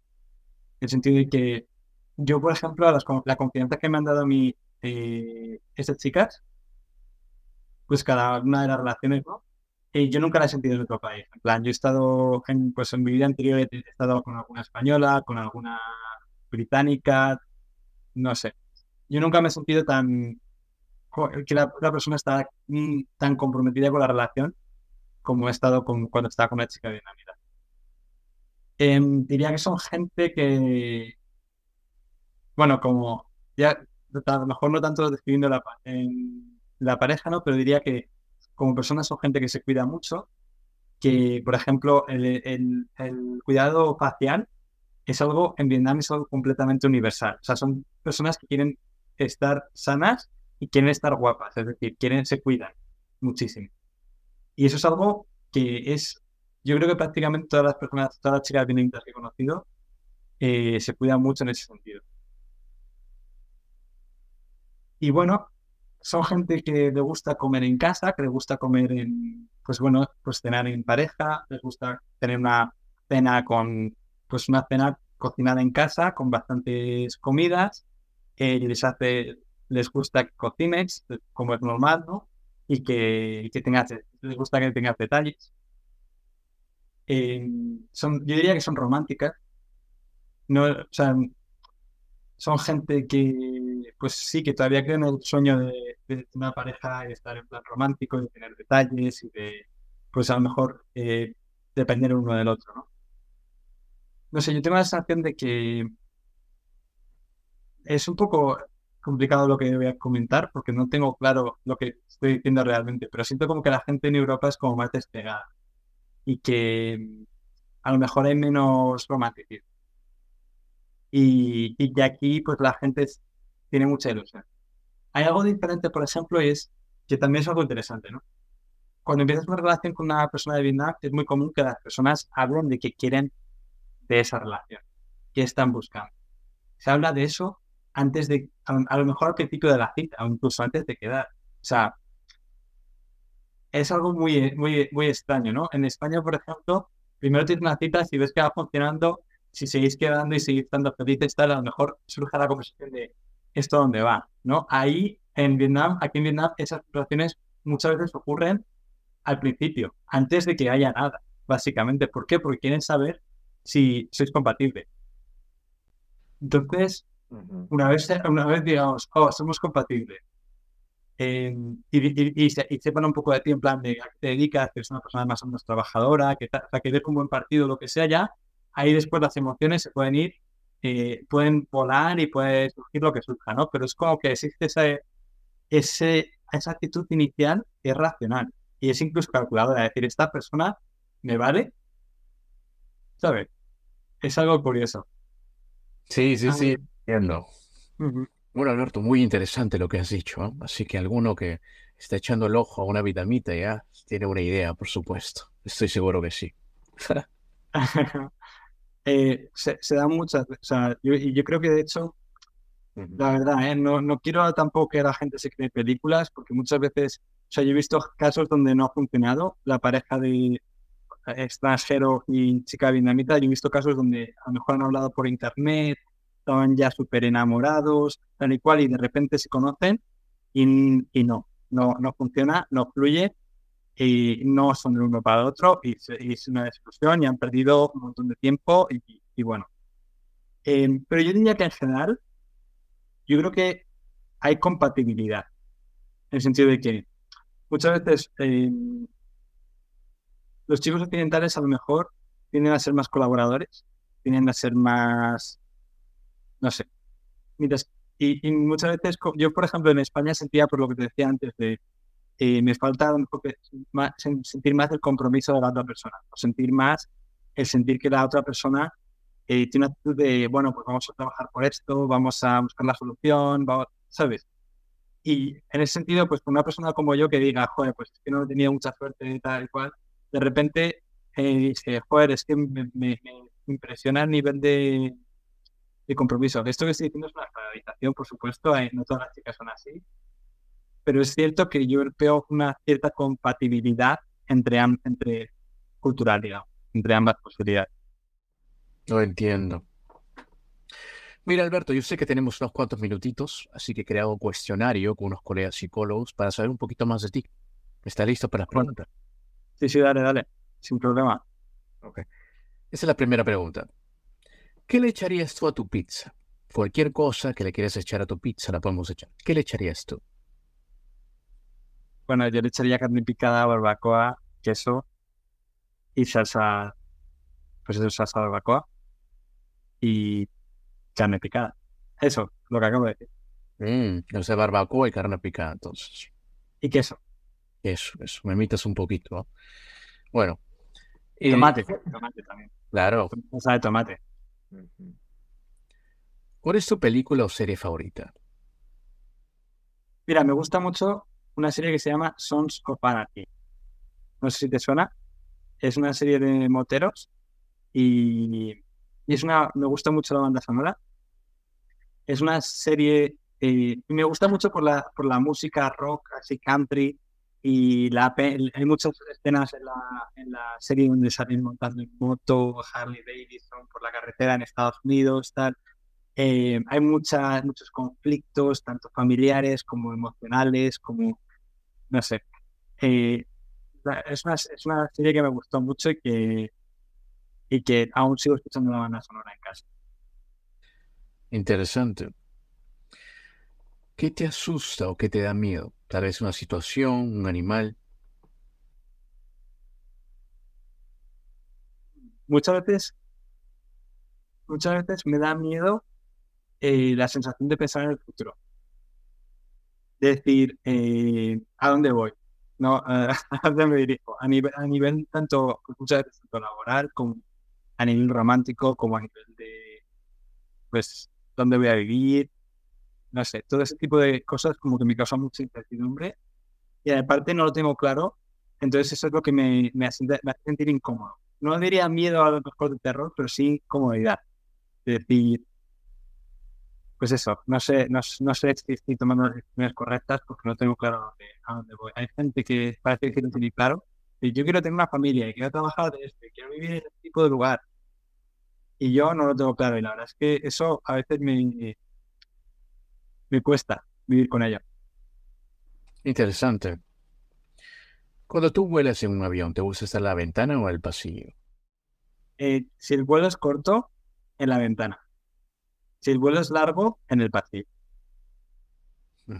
en el sentido de que yo, por ejemplo, la confianza que me han dado a mí eh, estas chicas, pues cada una de las relaciones, ¿no? Y yo nunca la he sentido en otro país. En plan, yo he estado, en, pues en mi vida anterior he estado con alguna española, con alguna británica, no sé. Yo nunca me he sentido tan que la, persona está tan comprometida con la relación como he estado con, cuando estaba con la chica de Navidad. Em, diría que son gente que, bueno, como ya a lo mejor no tanto describiendo la, la pareja, ¿no? Pero diría que como personas son gente que se cuida mucho, que, por ejemplo, el, cuidado facial es algo, en Vietnam es algo completamente universal. O sea, son personas que quieren estar sanas y quieren estar guapas, es decir, quieren, se cuidan muchísimo. Y eso es algo que es, yo creo que prácticamente todas las personas, todas las chicas vietnamitas que he conocido, eh, se cuidan mucho en ese sentido. Y bueno, son gente que le gusta comer en casa, que le gusta comer en, pues bueno, pues cenar en pareja, les gusta tener una cena con pues una cena cocinada en casa con bastantes comidas, eh, y les hace, les gusta que cocines, como es normal, ¿no? Y que, que tengas, les gusta que tengas detalles. Eh, son, yo diría que son románticas. No, o sea, son gente que, pues sí, que todavía creen el sueño de, una pareja y estar en plan romántico, de tener detalles y de, pues a lo mejor, eh, depender uno del otro, ¿no? no sé, yo tengo la sensación de que es un poco complicado lo que voy a comentar porque no tengo claro lo que estoy diciendo realmente, pero siento como que la gente en Europa es como más despegada y que a lo mejor hay menos romanticismo. Y, y que aquí pues la gente tiene mucha ilusión. Hay algo diferente, por ejemplo, es que también es algo interesante, ¿no? Cuando empiezas una relación con una persona de Vietnam, es muy común que las personas hablen de que quieren de esa relación. ¿Qué están buscando? Se habla de eso antes de, a, lo mejor al principio de la cita, o incluso antes de quedar. O sea, es algo muy, muy, muy extraño, ¿no? En España, por ejemplo, primero tienes una cita, si ves que va funcionando, si seguís quedando y seguís estando felices, tal, a lo mejor surge la conversación de esto dónde va, ¿no? Ahí en Vietnam, aquí en Vietnam, esas situaciones muchas veces ocurren al principio, antes de que haya nada, básicamente. ¿Por qué? Porque quieren saber si sois compatibles. Entonces, una, vez, una vez digamos, oh, somos compatibles, eh, y, sepan un poco de ti en plan de a qué te dedicas, que eres una persona más o menos trabajadora, que, ta, que ves un buen partido, lo que sea ya, ahí después las emociones se pueden ir, eh, pueden volar y puede surgir lo que surja, ¿no? Pero es como que existe ese, ese, esa actitud inicial que es racional y es incluso calculadora, es decir, esta persona me vale, ¿sabes? Es algo curioso. Sí, sí, sí, entiendo. Bueno, Alberto, muy interesante lo que has dicho. Así que alguno que está echando el ojo a una vitamita ya tiene una idea, por supuesto. Estoy seguro que sí. Eh, se, da muchas, o sea, yo, y yo creo que de hecho, la verdad, ¿eh? no, no quiero tampoco que la gente se cree películas, porque muchas veces, o sea, yo he visto casos donde no ha funcionado la pareja de extranjero y chica vietnamita, yo he visto casos donde a lo mejor han hablado por internet, estaban ya súper enamorados, tal y cual, y de repente se conocen y, y no, no, no funciona, no fluye y no son de uno para otro y, es una discusión y han perdido un montón de tiempo y, bueno. Em, pero yo diría que en general, yo creo que hay compatibilidad, en el sentido de que muchas veces em, los chicos occidentales a lo mejor tienden a ser más colaboradores, tienden a ser más no sé. y, muchas veces, yo por ejemplo en España sentía, por lo que te decía antes, de eh, me falta más, sentir más el compromiso de la otra persona, sentir más el sentir que la otra persona eh, tiene una actitud de, bueno, pues vamos a trabajar por esto, vamos a buscar la solución, ¿sabes? Y en ese sentido, pues una persona como yo que diga, joder, pues es que no he tenido mucha suerte tal y cual, de repente eh, dice, joder, es que me, me impresiona el nivel de, de compromiso. Esto que estoy diciendo es una generalización, por supuesto, eh, no todas las chicas son así, pero es cierto que yo veo una cierta compatibilidad entre, entre cultural, digamos, entre ambas posibilidades. Lo entiendo. Mira, Alberto, yo sé que tenemos unos cuantos minutitos, así que he creado un cuestionario con unos colegas psicólogos para saber un poquito más de ti. ¿Está listo para las preguntas? Sí, sí, dale, dale, sin problema. Ok. Esa es la primera pregunta. ¿Qué le echarías tú a tu pizza? Cualquier cosa que le quieras echar a tu pizza la podemos echar. ¿Qué le echarías tú? Bueno, yo le echaría carne picada, barbacoa, queso y salsa, pues eso, salsa barbacoa y carne picada. Eso, lo que acabo de decir. Mm, o sea, barbacoa y carne picada, entonces. Y queso. Eso, eso, me imitas un poquito. Bueno. Y tomate, tomate también. Claro. Salsa de tomate. ¿Cuál es tu película o serie favorita? Mira, me gusta mucho una serie que se llama Sons of Anarchy. No sé si te suena. Es una serie de moteros y, es una. Me gusta mucho la banda sonora. Es una serie. Eh, me gusta mucho por la, por la música rock, así country, y la, hay muchas escenas en la, en la serie donde salen montando en moto, Harley Davidson por la carretera en Estados Unidos, tal. Eh, hay muchas, muchos conflictos, tanto familiares como emocionales, como, no sé. Eh, es, una, es una serie que me gustó mucho y que, y que aún sigo escuchando la banda sonora en casa. Interesante. ¿Qué te asusta o qué te da miedo? Tal vez una situación, un animal. Muchas veces, muchas veces me da miedo eh, la sensación de pensar en el futuro. Decir, eh, ¿a dónde voy? ¿No? ¿A dónde me dirijo? A nivel, a nivel tanto, muchas tanto laboral como a nivel romántico, como a nivel de, pues, dónde voy a vivir, no sé, todo ese tipo de cosas como que me causa mucha incertidumbre y aparte no lo tengo claro, entonces eso es lo que me, me, hace, sentir incómodo. No diría miedo a lo mejor de terror, pero sí comodidad. Es decir, pues eso, no sé, no, no sé si estoy tomando las decisiones correctas porque no tengo claro a dónde, voy. Hay gente que parece que lo tiene claro. Y yo quiero tener una familia y quiero trabajar de esto y quiero vivir en este tipo de lugar. Y yo no lo tengo claro. Y la verdad es que eso a veces me, me cuesta vivir con ello. Interesante. Cuando tú vuelas en un avión, ¿te gusta estar en la ventana o en el pasillo? Eh, si el vuelo es corto, en la ventana. Si el vuelo es largo, en el pasillo. Mm.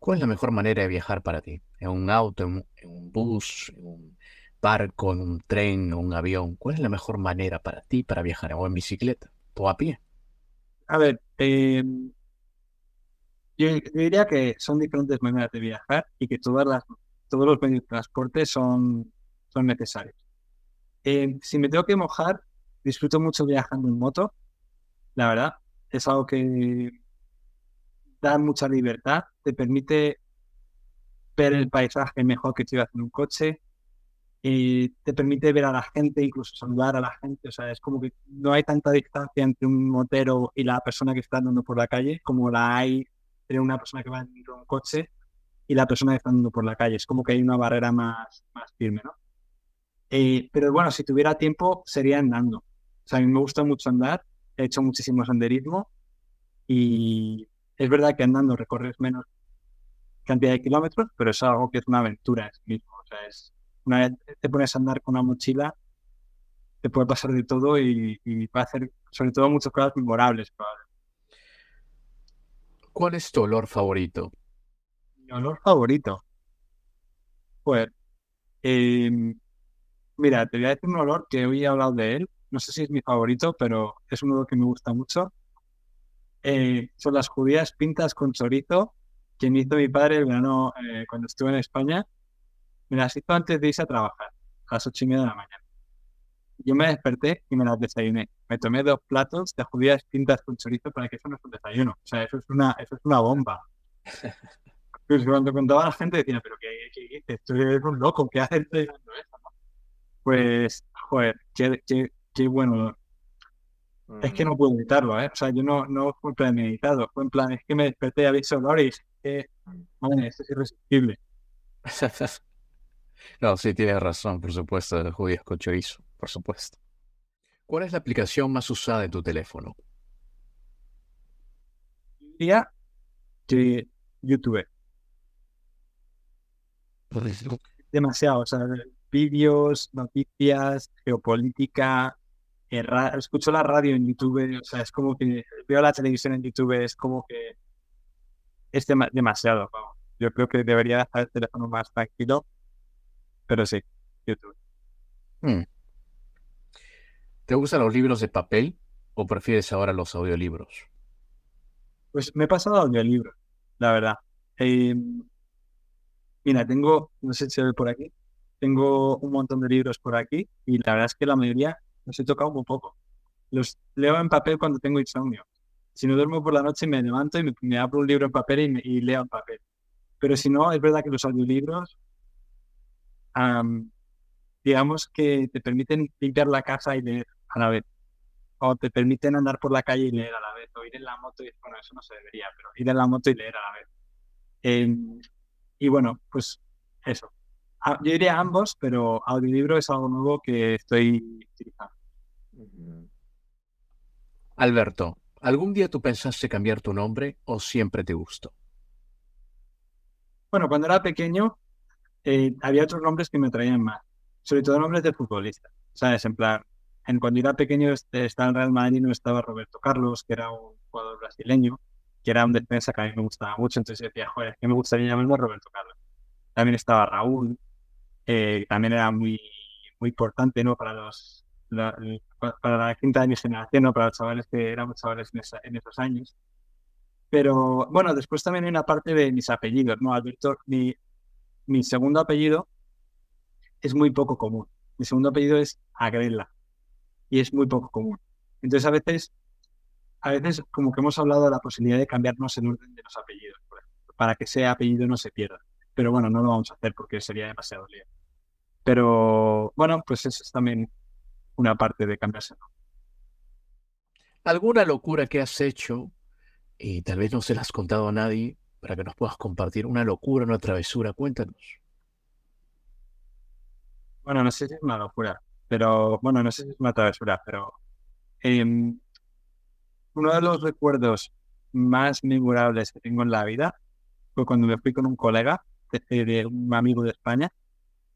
¿Cuál es la mejor manera de viajar para ti? ¿En un auto, en un, bus, en un barco, en un tren, en un avión? ¿Cuál es la mejor manera para ti para viajar? ¿O en bicicleta? ¿O a pie? A ver, eh, yo, diría que son diferentes maneras de viajar y que todas las, todos los medios de transporte son, son necesarios. Eh, si me tengo que mojar, disfruto mucho viajando en moto, la verdad. Es algo que da mucha libertad, te permite ver el paisaje mejor que vas en un coche, y te permite ver a la gente, incluso saludar a la gente. O sea, es como que no hay tanta distancia entre un motero y la persona que está andando por la calle como la hay entre una persona que va en un coche y la persona que está andando por la calle. Es como que hay una barrera más, más firme, ¿no? Eh, pero bueno, si tuviera tiempo, sería andando. O sea, a mí me gusta mucho andar, he hecho muchísimo senderismo y es verdad que andando recorres menos cantidad de kilómetros, pero es algo que es una aventura en sí mismo. O sea, es, una vez te pones a andar con una mochila, te puede pasar de todo y, y va a hacer sobre todo muchas cosas memorables. ¿Cuál es tu olor favorito? Mi olor favorito. Pues, eh, mira, te voy a decir un olor que hoy he hablado de él. No sé si es mi favorito, pero es un olor que me gusta mucho. Eh, son las judías pintas con chorizo que me hizo mi padre el verano eh, cuando estuve en España. Me las hizo antes de irse a trabajar, a las ocho y media de la mañana. Yo me desperté y me las desayuné. Me tomé dos platos de judías pintas con chorizo para que eso no es un desayuno. O sea, eso es una, eso es una bomba. Pues cuando contaba a la gente decía, pero ¿qué, qué dices? Tú eres un loco, ¿qué haces eso? Pues, joder, qué, qué, qué bueno. Es que no puedo evitarlo, ¿eh? O sea, yo no, no fue premeditado. Fue en plan, es que me desperté a y que, madre, esto es irresistible. no, sí, tienes razón, por supuesto, de los judíos con chorizo, por supuesto. ¿Cuál es la aplicación más usada de tu teléfono? Diría que YouTube. Demasiado, o sea, vídeos, noticias, geopolítica, escucho la radio en YouTube, o sea, es como que veo la televisión en YouTube, es como que es demasiado. Yo creo que debería dejar el teléfono más tranquilo, pero sí, YouTube. Hmm. ¿Te gustan los libros de papel o prefieres ahora los audiolibros? Pues me he pasado a audiolibros, la verdad. Em, mira, tengo, no sé si se ve por aquí, tengo un montón de libros por aquí y la verdad es que la mayoría los he tocado muy poco. Los leo en papel cuando tengo insomnio. Si no duermo por la noche me levanto y me, abro un libro en papel y, leo en papel. Pero si no, es verdad que los audiolibros, digamos que te permiten limpiar la casa y leer a la vez. O te permiten andar por la calle y leer a la vez. O ir en la moto y, bueno, eso no se debería, pero ir en la moto y leer a la vez. Em, y bueno, pues eso. Ah, yo diría ambos, pero audiolibro es algo nuevo que estoy utilizando. Alberto, ¿algún día tú pensaste cambiar tu nombre o siempre te gustó? Bueno, cuando era pequeño eh, había otros nombres que me traían más, sobre todo nombres de futbolistas, ¿sabes? En plan, en cuando era pequeño estaba en Real Madrid no estaba Roberto Carlos, que era un jugador brasileño, que era un defensa que a mí me gustaba mucho, entonces decía, joder, que me gustaría llamarme Roberto Carlos. También estaba Raúl, eh, también era muy, muy importante ¿no? para, los, para la quinta de mi generación, ¿no? para los chavales que éramos chavales en, esos años. Pero bueno, después también hay una parte de mis apellidos, ¿no? Alberto, mi, mi segundo apellido es muy poco común. Mi segundo apellido es Agrela y es muy poco común. Entonces a veces, a veces como que hemos hablado de la posibilidad de cambiarnos el orden de los apellidos, para que ese apellido no se pierda. Pero bueno, no lo vamos a hacer porque sería demasiado lío. Pero bueno, pues eso es también una parte de cambiarse. ¿Alguna locura que has hecho y tal vez no se la has contado a nadie para que nos puedas compartir? Una locura, una travesura, cuéntanos. Bueno, no sé si es una locura, pero bueno, no sé si es una travesura, pero em, uno de los recuerdos más memorables que tengo en la vida fue cuando me fui con un colega, de, un amigo de España,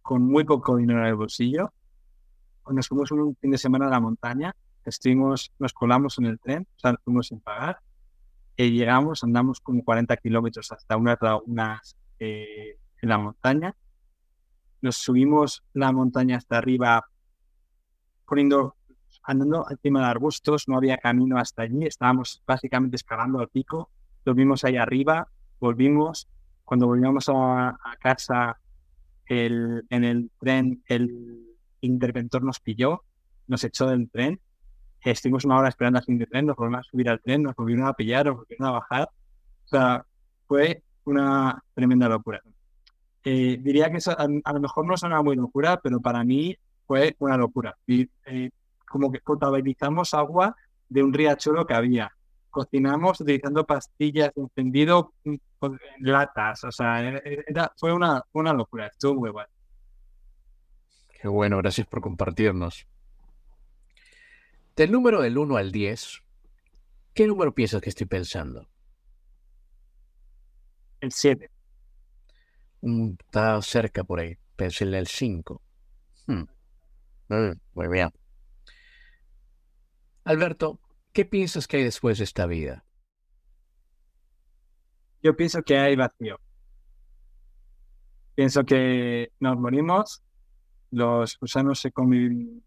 con muy poco dinero en el bolsillo. Nos fuimos un fin de semana a la montaña, estuvimos, nos colamos en el tren, o sea, nos fuimos sin pagar, y llegamos, andamos como 40 kilómetros hasta una, una eh, en la montaña, nos subimos la montaña hasta arriba poniendo, andando encima de arbustos, no había camino hasta allí, estábamos básicamente escalando al pico, dormimos ahí arriba, volvimos, cuando volvíamos a, casa el, en el tren el interventor nos pilló, nos echó del tren, estuvimos una hora esperando al fin de tren, nos volvimos a subir al tren, nos volvieron a pillar, nos volvieron a bajar, o sea, fue una tremenda locura. Eh, diría que a, lo mejor no suena muy locura, pero para mí fue una locura. Y, eh, como que potabilizamos agua de un riachuelo que había. Cocinamos utilizando pastillas encendido mm, latas. O sea, era, fue una, una locura. Estuvo muy bueno. Qué bueno, gracias por compartirnos. Del número del 1 al 10, ¿qué número piensas que estoy pensando? El 7 está cerca por ahí. Pensé en el 5. Hmm. Mm, muy bien. Alberto, ¿qué piensas que hay después de esta vida? Yo pienso que hay vacío. Pienso que nos morimos, los gusanos se comen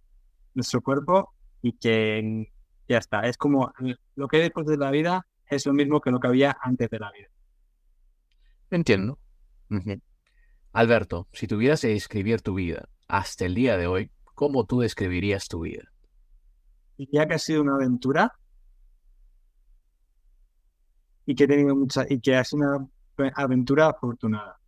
nuestro cuerpo y que ya está. Es como lo que hay después de la vida es lo mismo que lo que había antes de la vida. Entiendo. Alberto, si tuvieras que describir tu vida hasta el día de hoy, ¿cómo tú describirías tu vida? Diría que ha sido una aventura y que he tenido mucha y que ha sido una aventura afortunada.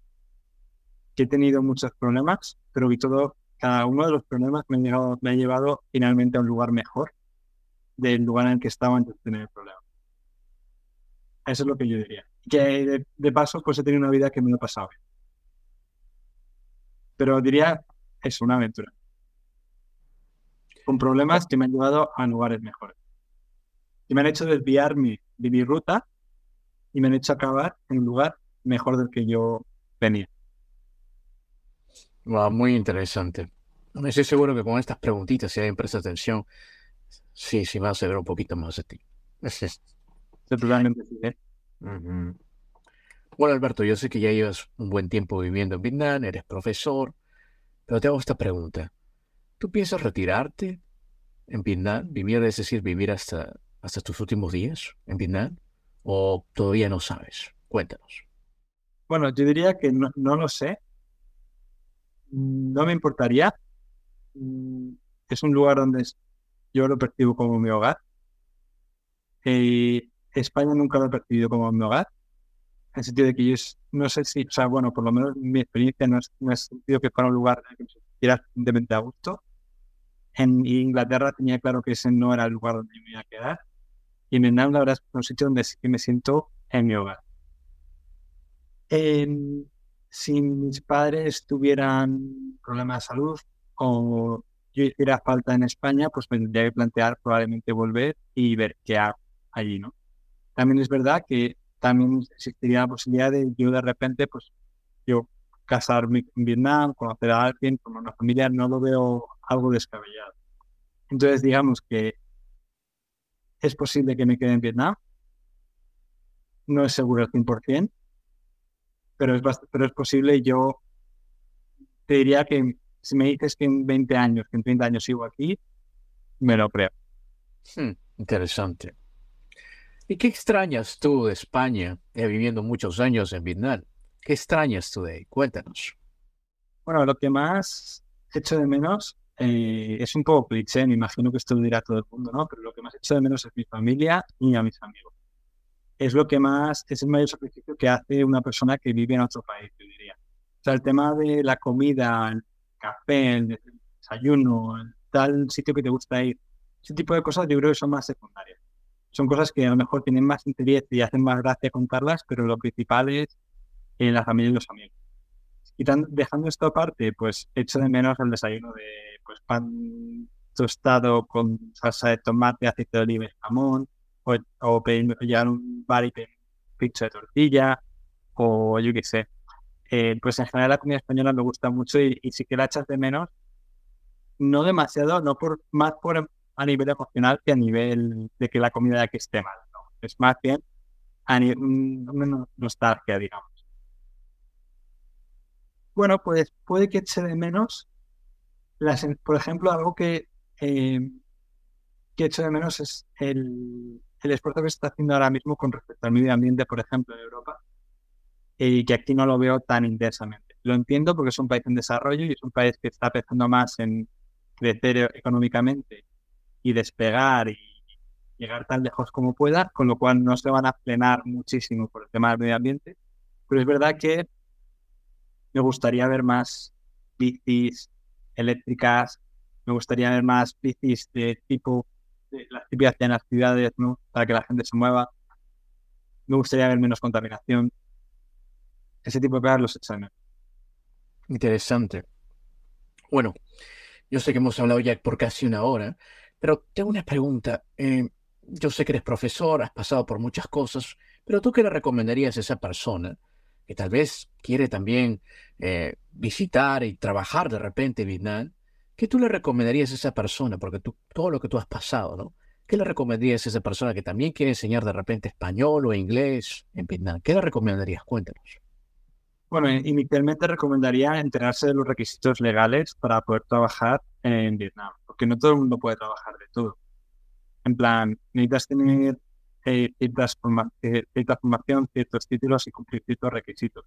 Que he tenido muchos problemas, pero que todo, cada uno de los problemas me, ha llevado finalmente a un lugar mejor del lugar en el que estaba antes de tener el problema. Eso es lo que yo diría que de, paso pues he tenido una vida que me lo he pasado bien. Pero diría, es una aventura. Con problemas que me han llevado a lugares mejores. Y me han hecho desviarme de mi ruta y me han hecho acabar en un lugar mejor del que yo venía. Muy interesante. Estoy seguro que con estas preguntitas, si alguien presta atención, sí, sí va a saber un poquito más de ti. Totalmente sí, ¿eh? Bueno, Alberto, yo sé que ya llevas un buen tiempo viviendo en Vietnam, eres profesor, pero te hago esta pregunta. ¿Tú piensas retirarte en Vietnam? ¿Vivir, es decir, vivir hasta, hasta tus últimos días en Vietnam? ¿O todavía no sabes? Cuéntanos. Bueno, yo diría que no, lo sé. No me importaría. Es un lugar donde yo lo percibo como mi hogar. Eh, España nunca lo he percibido como mi hogar, en el sentido de que yo no sé si, o sea, bueno, por lo menos mi experiencia no es, no sentido que fuera un lugar en el que me sintiera a gusto. En Inglaterra tenía claro que ese no era el lugar donde me iba a quedar. Y en Vietnam, la verdad, es un sitio donde sí que me siento en mi hogar. Si mis padres tuvieran problemas de salud o yo hiciera falta en España, pues me tendría que plantear probablemente volver y ver qué hago allí, ¿no? También es verdad que también existiría la posibilidad de yo de repente, pues yo casarme en Vietnam, conocer a alguien, como una familia, no lo veo algo descabellado. Entonces, digamos que es posible que me quede en Vietnam. No es seguro al 100%, pero es, pero es posible. Yo te diría que si me dices que en 20 años, que en 30 años sigo aquí, me lo creo. Hmm, interesante. ¿Y qué extrañas tú de España, eh, viviendo muchos años en Vietnam? ¿Qué extrañas tú de ahí? Cuéntanos. Bueno, lo que más echo de menos eh, es un poco cliché, me imagino que esto lo dirá todo el mundo, ¿no? Pero lo que más echo de menos es mi familia y a mis amigos. Es lo que más, es el mayor sacrificio que hace una persona que vive en otro país, yo diría. O sea, el tema de la comida, el café, el desayuno, el tal sitio que te gusta ir, ese tipo de cosas yo creo que son más secundarias. son cosas que a lo mejor tienen más interés y hacen más gracia contarlas, pero lo principal es en la familia y los amigos. Y dejando esto aparte, pues echo de menos el desayuno de pues, pan tostado con salsa de tomate, aceite de oliva y jamón, o, o pedir, llegar a un bar y pedir pizza de tortilla, o yo qué sé. Eh, pues en general la comida española me gusta mucho y, y sí que la echas de menos, no demasiado, no por más por a nivel emocional que a nivel de que la comida de aquí esté mal. ¿no? Es más bien a nivel, mm, nostalgia, digamos. Bueno, pues puede que eche de menos, las, por ejemplo, algo que, eh, que echo de menos es el, el esfuerzo que se está haciendo ahora mismo con respecto al medio ambiente, por ejemplo, en Europa, y que aquí no lo veo tan intensamente. Lo entiendo porque es un país en desarrollo y es un país que está pensando más en crecer económicamente y despegar y llegar tan lejos como pueda, con lo cual no se van a frenar muchísimo por el tema del medio ambiente. Pero es verdad que me gustaría ver más bicis eléctricas, me gustaría ver más bicis de tipo, las típicas en las ciudades, ¿no? Para que la gente se mueva. Me gustaría ver menos contaminación. Ese tipo de cosas los echan. Interesante. Bueno, yo sé que hemos hablado ya por casi una hora, pero tengo una pregunta. Eh, yo sé que eres profesor, has pasado por muchas cosas, pero tú qué le recomendarías a esa persona que tal vez quiere también eh, visitar y trabajar de repente en Vietnam? ¿Qué tú le recomendarías a esa persona? Porque tú, todo lo que tú has pasado, ¿no? ¿Qué le recomendarías a esa persona que también quiere enseñar de repente español o inglés en Vietnam? ¿Qué le recomendarías? Cuéntanos. Bueno, inicialmente recomendaría enterarse de los requisitos legales para poder trabajar en Vietnam, porque no todo el mundo puede trabajar de todo. En plan, necesitas tener eh, ciertas eh, cierta formación, ciertos títulos y cumplir ciertos requisitos.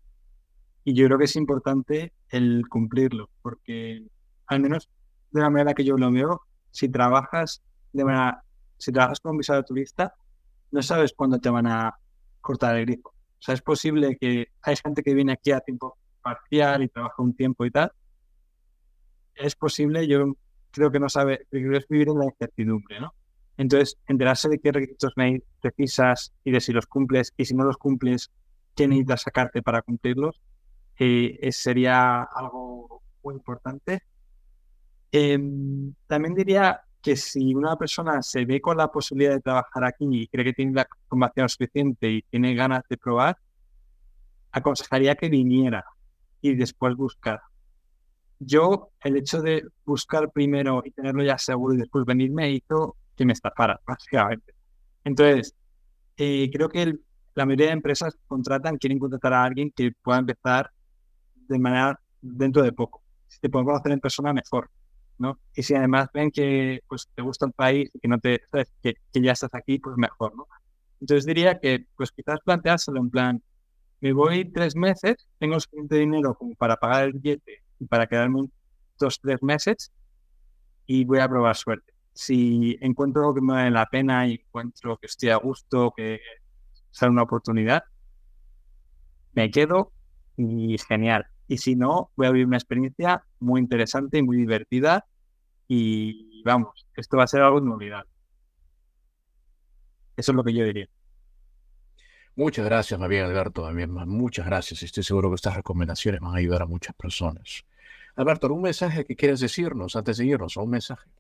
Y yo creo que es importante el cumplirlo, porque al menos de la manera que yo lo veo, si trabajas de manera, si trabajas con visado turista, no sabes cuándo te van a cortar el grifo. O sea, es posible que hay gente que viene aquí a tiempo parcial y trabaja un tiempo y tal. Es posible, yo creo que no sabe, es vivir en la incertidumbre, ¿no? Entonces, enterarse de qué requisitos precisas y de si los cumples y si no los cumples, qué necesitas sacarte para cumplirlos, eh, sería algo muy importante. Em, también diría que si una persona se ve con la posibilidad de trabajar aquí y cree que tiene la formación suficiente y tiene ganas de probar, aconsejaría que viniera y después buscar. Yo, el hecho de buscar primero y tenerlo ya seguro y después venirme hizo que me estafara, básicamente. Entonces, eh, creo que la mayoría de empresas contratan, quieren contratar a alguien que pueda empezar de manera dentro de poco. Si te pueden conocer en persona, mejor. ¿No? Y si además ven que pues, te gusta el país y que, no te, Que, que, ya estás aquí, pues mejor, ¿no? Entonces diría que pues quizás planteárselo en plan, me voy tres meses, tengo suficiente dinero como para pagar el billete y para quedarme dos, tres meses y voy a probar suerte. Si encuentro que me vale la pena y encuentro que estoy a gusto, que sale una oportunidad, me quedo y genial. Y si no, voy a vivir una experiencia muy interesante y muy divertida. Y vamos, esto va a ser algo inolvidable. Eso es lo que yo diría. Muchas gracias, bien, Alberto. Muchas gracias. Estoy seguro que estas recomendaciones van a ayudar a muchas personas. Alberto, ¿algún mensaje que quieras decirnos antes de irnos? ¿Un mensaje?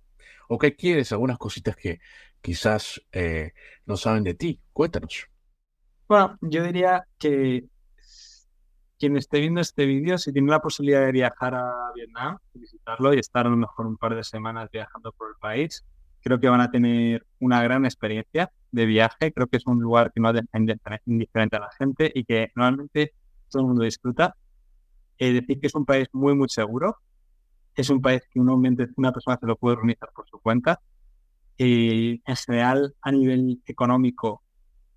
¿O qué quieres? Algunas cositas que quizás eh, no saben de ti. Cuéntanos. Bueno, yo diría que quien esté viendo este vídeo, si tiene la posibilidad de viajar a Vietnam, visitarlo y estar a lo mejor un par de semanas viajando por el país, creo que van a tener una gran experiencia de viaje. Creo que es un lugar que no deja indiferente a la gente y que normalmente todo el mundo disfruta. Es decir, que es un país muy, muy seguro. Es un país que normalmente una persona se lo puede organizar por su cuenta. Y en general, a nivel económico,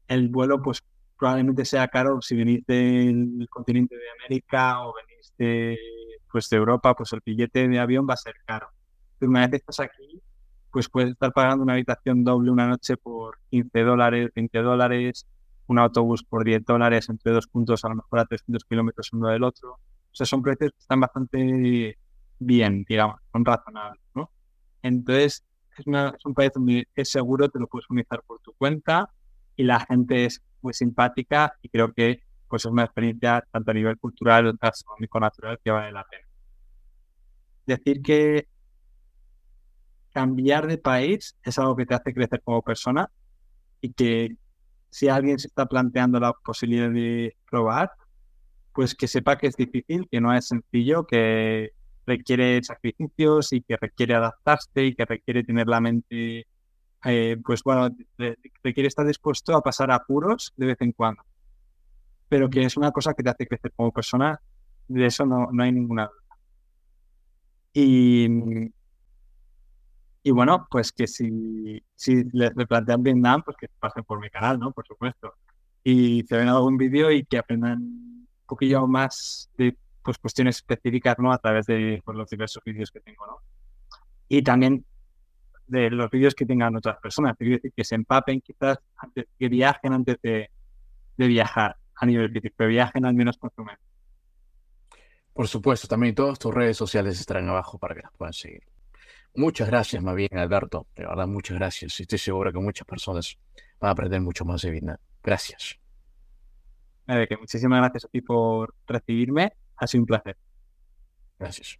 el vuelo pues probablemente sea caro si venís del continente de América o venís de, pues, de Europa, pues el billete de avión va a ser caro. Pero una vez que estás aquí, pues puedes estar pagando una habitación doble una noche por 15 dólares, 20 dólares, un autobús por 10 dólares entre dos puntos, a lo mejor a 300 kilómetros uno del otro. O sea, son precios que están bastante bien, digamos, son razonables, ¿no? Entonces, es, es un país donde es seguro, te lo puedes organizar por tu cuenta y la gente es muy simpática y creo que pues es una experiencia tanto a nivel cultural, gastronómico, natural que vale la pena. Decir que cambiar de país es algo que te hace crecer como persona y que si alguien se está planteando la posibilidad de probar, pues que sepa que es difícil, que no es sencillo, que requiere sacrificios y que requiere adaptarse y que requiere tener la mente, eh, pues bueno, requiere estar dispuesto a pasar apuros de vez en cuando. Pero que es una cosa que te hace crecer como persona, de eso no, no hay ninguna duda. Y, y bueno, pues que si, si les plantean Vietnam, pues que pasen por mi canal, ¿no? Por supuesto. Y se ven algún vídeo y que aprendan un poquillo más de pues, cuestiones específicas, ¿no? A través de pues, los diversos vídeos que tengo, ¿no? Y también de los vídeos que tengan otras personas. Quiero decir, que se empapen quizás antes, que viajen antes de, de viajar a nivel físico, que viajen al menos con su mente. Por supuesto, también todas tus redes sociales estarán abajo para que las puedan seguir. Muchas gracias, más bien, Alberto. De verdad, muchas gracias. Estoy seguro que muchas personas van a aprender mucho más de Vietnam. Gracias. que muchísimas gracias a ti por recibirme. Ha sido un placer. Gracias.